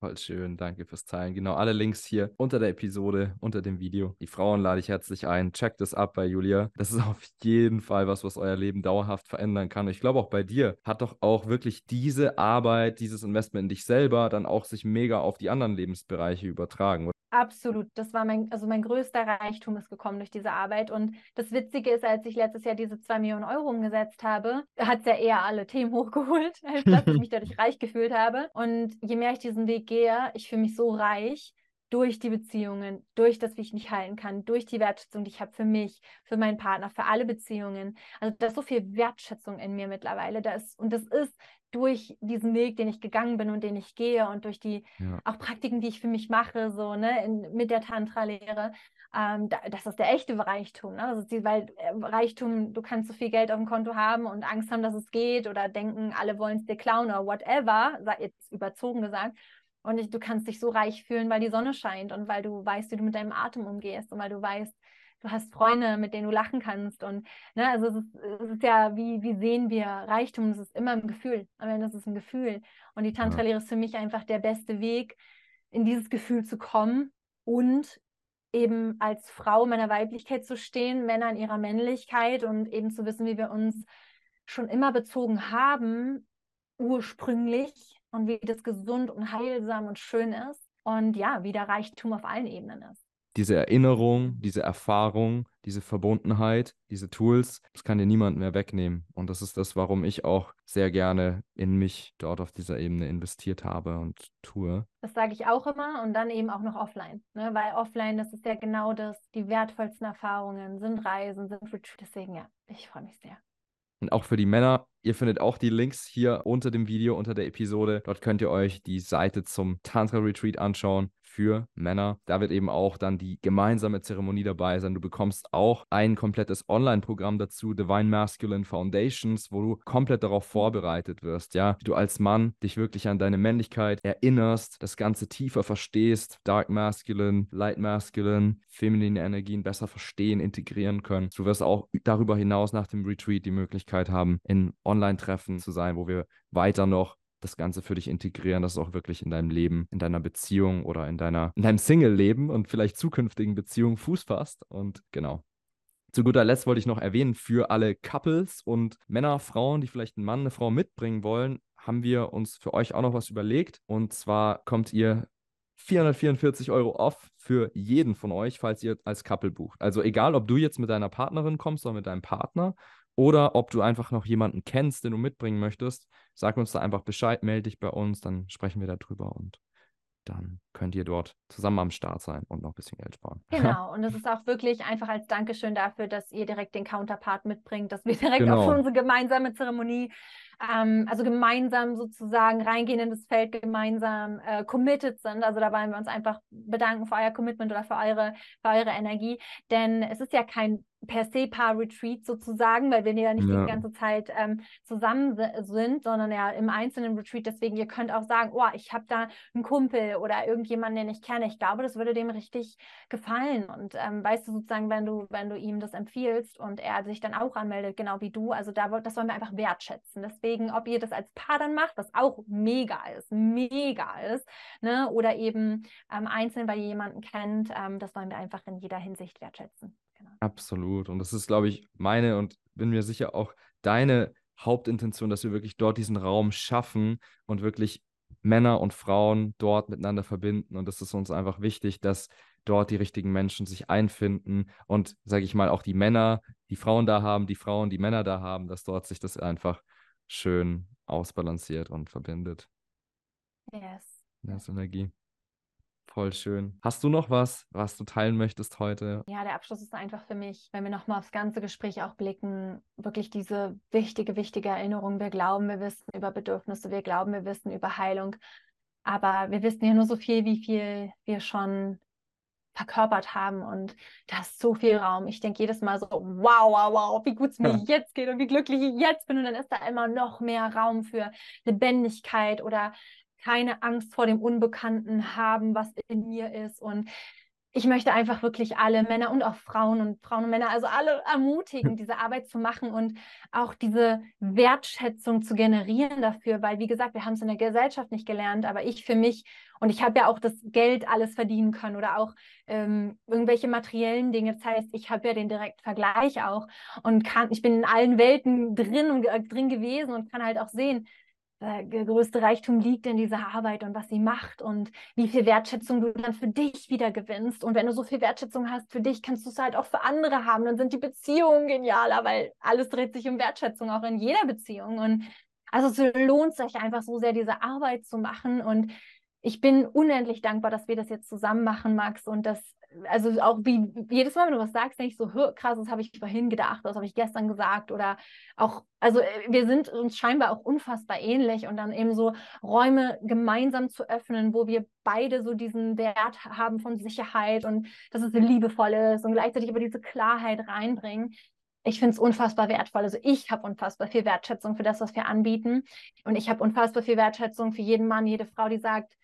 Voll schön, danke fürs Teilen. Genau, alle Links hier unter der Episode, unter dem Video. Die Frauen lade ich herzlich ein. Checkt es ab bei Julia. Das ist auf jeden Fall was, was euer Leben dauerhaft verändern kann. Ich glaube auch bei dir hat doch auch wirklich diese Arbeit, dieses Investment in dich selber dann auch sich mega auf die anderen Lebensbereiche übertragen. Absolut. Das war mein, also mein größter Reichtum ist gekommen durch diese Arbeit. Und das Witzige ist, als ich letztes Jahr diese zwei Millionen Euro umgesetzt habe, hat es ja eher alle Themen hochgeholt, als dass ich mich dadurch reich gefühlt habe. Und je mehr ich diesen Weg gehe, ich fühle mich so reich durch die Beziehungen, durch das, wie ich mich heilen kann, durch die Wertschätzung, die ich habe für mich, für meinen Partner, für alle Beziehungen. Also da ist so viel Wertschätzung in mir mittlerweile. Da ist, und das ist durch diesen Weg, den ich gegangen bin und den ich gehe und durch die ja. auch Praktiken, die ich für mich mache, so ne, in, mit der Tantra-Lehre, ähm, da, das ist der echte Reichtum. Ne? Das ist die, weil äh, Reichtum, du kannst so viel Geld auf dem Konto haben und Angst haben, dass es geht oder denken, alle wollen es dir klauen oder whatever, jetzt überzogen gesagt. Und ich, du kannst dich so reich fühlen, weil die Sonne scheint und weil du weißt, wie du mit deinem Atem umgehst und weil du weißt, du hast Freunde, mit denen du lachen kannst. Und ne, also es ist, es ist ja, wie, wie sehen wir Reichtum? Es ist immer ein Gefühl. Am Ende ist es ein Gefühl. Und die Tantra-Lehre ist für mich einfach der beste Weg, in dieses Gefühl zu kommen und eben als Frau meiner Weiblichkeit zu stehen, Männer in ihrer Männlichkeit und eben zu wissen, wie wir uns schon immer bezogen haben, ursprünglich und wie das gesund und heilsam und schön ist und ja, wie der Reichtum auf allen Ebenen ist diese Erinnerung, diese Erfahrung, diese Verbundenheit, diese Tools, das kann dir niemand mehr wegnehmen. Und das ist das, warum ich auch sehr gerne in mich dort auf dieser Ebene investiert habe und tue. Das sage ich auch immer und dann eben auch noch offline, ne? weil offline, das ist ja genau das, die wertvollsten Erfahrungen sind Reisen, sind Retreats. Deswegen ja, ich freue mich sehr. Und auch für die Männer, ihr findet auch die Links hier unter dem Video, unter der Episode. Dort könnt ihr euch die Seite zum Tantra Retreat anschauen für Männer. Da wird eben auch dann die gemeinsame Zeremonie dabei sein. Du bekommst auch ein komplettes Online-Programm dazu, Divine Masculine Foundations, wo du komplett darauf vorbereitet wirst, ja, wie du als Mann dich wirklich an deine Männlichkeit erinnerst, das Ganze tiefer verstehst, Dark Masculine, Light Masculine, feminine Energien besser verstehen, integrieren können. Du wirst auch darüber hinaus nach dem Retreat die Möglichkeit haben, in Online-Treffen zu sein, wo wir weiter noch das Ganze für dich integrieren, dass es auch wirklich in deinem Leben, in deiner Beziehung oder in deiner, in deinem Single-Leben und vielleicht zukünftigen Beziehungen Fuß fasst. Und genau. Zu guter Letzt wollte ich noch erwähnen, für alle Couples und Männer, Frauen, die vielleicht einen Mann, eine Frau mitbringen wollen, haben wir uns für euch auch noch was überlegt. Und zwar kommt ihr 444 Euro off für jeden von euch, falls ihr als Couple bucht. Also egal, ob du jetzt mit deiner Partnerin kommst oder mit deinem Partner Oder ob du einfach noch jemanden kennst, den du mitbringen möchtest, sag uns da einfach Bescheid, melde dich bei uns, dann sprechen wir darüber und dann könnt ihr dort zusammen am Start sein und noch ein bisschen Geld sparen. Genau, und es ist auch wirklich einfach als Dankeschön dafür, dass ihr direkt den Counterpart mitbringt, dass wir direkt genau. auf unsere gemeinsame Zeremonie, ähm, also gemeinsam sozusagen reingehen in das Feld, gemeinsam äh, committed sind. Also da wollen wir uns einfach bedanken für euer Commitment oder für eure, für eure Energie, denn es ist ja kein per se Paar-Retreat sozusagen, weil wir ja nicht ja. die ganze Zeit ähm, zusammen sind, sondern ja im einzelnen Retreat. Deswegen, ihr könnt auch sagen, oh, ich habe da einen Kumpel oder irgendjemanden, den ich kenne. Ich glaube, das würde dem richtig gefallen. Und ähm, weißt du sozusagen, wenn du, wenn du ihm das empfiehlst und er sich dann auch anmeldet, genau wie du, also da das wollen wir einfach wertschätzen. Deswegen, ob ihr das als Paar dann macht, was auch mega ist, mega ist, ne, oder eben ähm, einzeln, ihr jemanden kennt, ähm, das wollen wir einfach in jeder Hinsicht wertschätzen. Genau. Absolut. Und das ist, glaube ich, meine und bin mir sicher auch deine Hauptintention, dass wir wirklich dort diesen Raum schaffen und wirklich Männer und Frauen dort miteinander verbinden. Und das ist uns einfach wichtig, dass dort die richtigen Menschen sich einfinden und, sage ich mal, auch die Männer, die Frauen da haben, die Frauen, die Männer da haben, dass dort sich das einfach schön ausbalanciert und verbindet. Yes. Das Energie. Voll schön. Hast du noch was, was du teilen möchtest heute? Ja, der Abschluss ist einfach für mich, wenn wir nochmal aufs ganze Gespräch auch blicken, wirklich diese wichtige, wichtige Erinnerung. Wir glauben, wir wissen über Bedürfnisse, wir glauben, wir wissen über Heilung. Aber wir wissen ja nur so viel, wie viel wir schon verkörpert haben und da ist so viel Raum. Ich denke jedes Mal so, wow, wow, wow, wie gut es mir ja. jetzt geht und wie glücklich ich jetzt bin und dann ist da immer noch mehr Raum für Lebendigkeit oder keine Angst vor dem Unbekannten haben, was in mir ist. Und ich möchte einfach wirklich alle Männer und auch Frauen und Frauen und Männer, also alle ermutigen, diese Arbeit zu machen und auch diese Wertschätzung zu generieren dafür, weil wie gesagt, wir haben es in der Gesellschaft nicht gelernt, aber ich für mich und ich habe ja auch das Geld alles verdienen können oder auch ähm, irgendwelche materiellen Dinge. Das heißt, ich habe ja den direkten Vergleich auch und kann, ich bin in allen Welten drin äh, drin gewesen und kann halt auch sehen, der größte Reichtum liegt in dieser Arbeit und was sie macht und wie viel Wertschätzung du dann für dich wieder gewinnst. Und wenn du so viel Wertschätzung hast für dich, kannst du es halt auch für andere haben. Dann sind die Beziehungen genialer, weil alles dreht sich um Wertschätzung, auch in jeder Beziehung. Und also es lohnt sich einfach so sehr, diese Arbeit zu machen. Und ich bin unendlich dankbar, dass wir das jetzt zusammen machen, Max, und dass also auch wie jedes Mal, wenn du was sagst, denke ich so, krass, das habe ich vorhin gedacht, das habe ich gestern gesagt oder auch, also äh, wir sind uns scheinbar auch unfassbar ähnlich und dann eben so Räume gemeinsam zu öffnen, wo wir beide so diesen Wert haben von Sicherheit und dass es liebevoll ist und gleichzeitig aber diese Klarheit reinbringen. Ich finde es unfassbar wertvoll. Also ich habe unfassbar viel Wertschätzung für das, was wir anbieten. Und ich habe unfassbar viel Wertschätzung für jeden Mann, jede Frau, die sagt,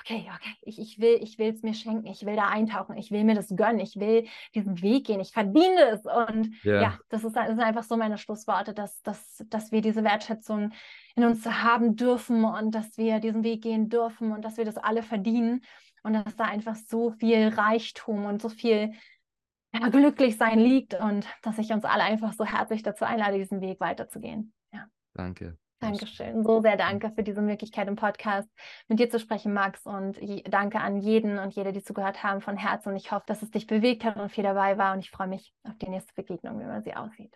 okay, okay, ich, ich will, ich will es mir schenken, ich will da eintauchen, ich will mir das gönnen, ich will diesen Weg gehen, ich verdiene es. Und yeah. ja, das, ist, das sind einfach so meine Schlussworte, dass, dass, dass wir diese Wertschätzung in uns haben dürfen und dass wir diesen Weg gehen dürfen und dass wir das alle verdienen und dass da einfach so viel Reichtum und so viel ja, Glücklichsein liegt und dass ich uns alle einfach so herzlich dazu einlade, diesen Weg weiterzugehen. Ja. Danke. Dankeschön. So sehr danke für diese Möglichkeit im Podcast mit dir zu sprechen, Max. Und danke an jeden und jede, die zugehört haben von Herzen. Und ich hoffe, dass es dich bewegt hat und viel dabei war. Und ich freue mich auf die nächste Begegnung, wie man sie aussieht.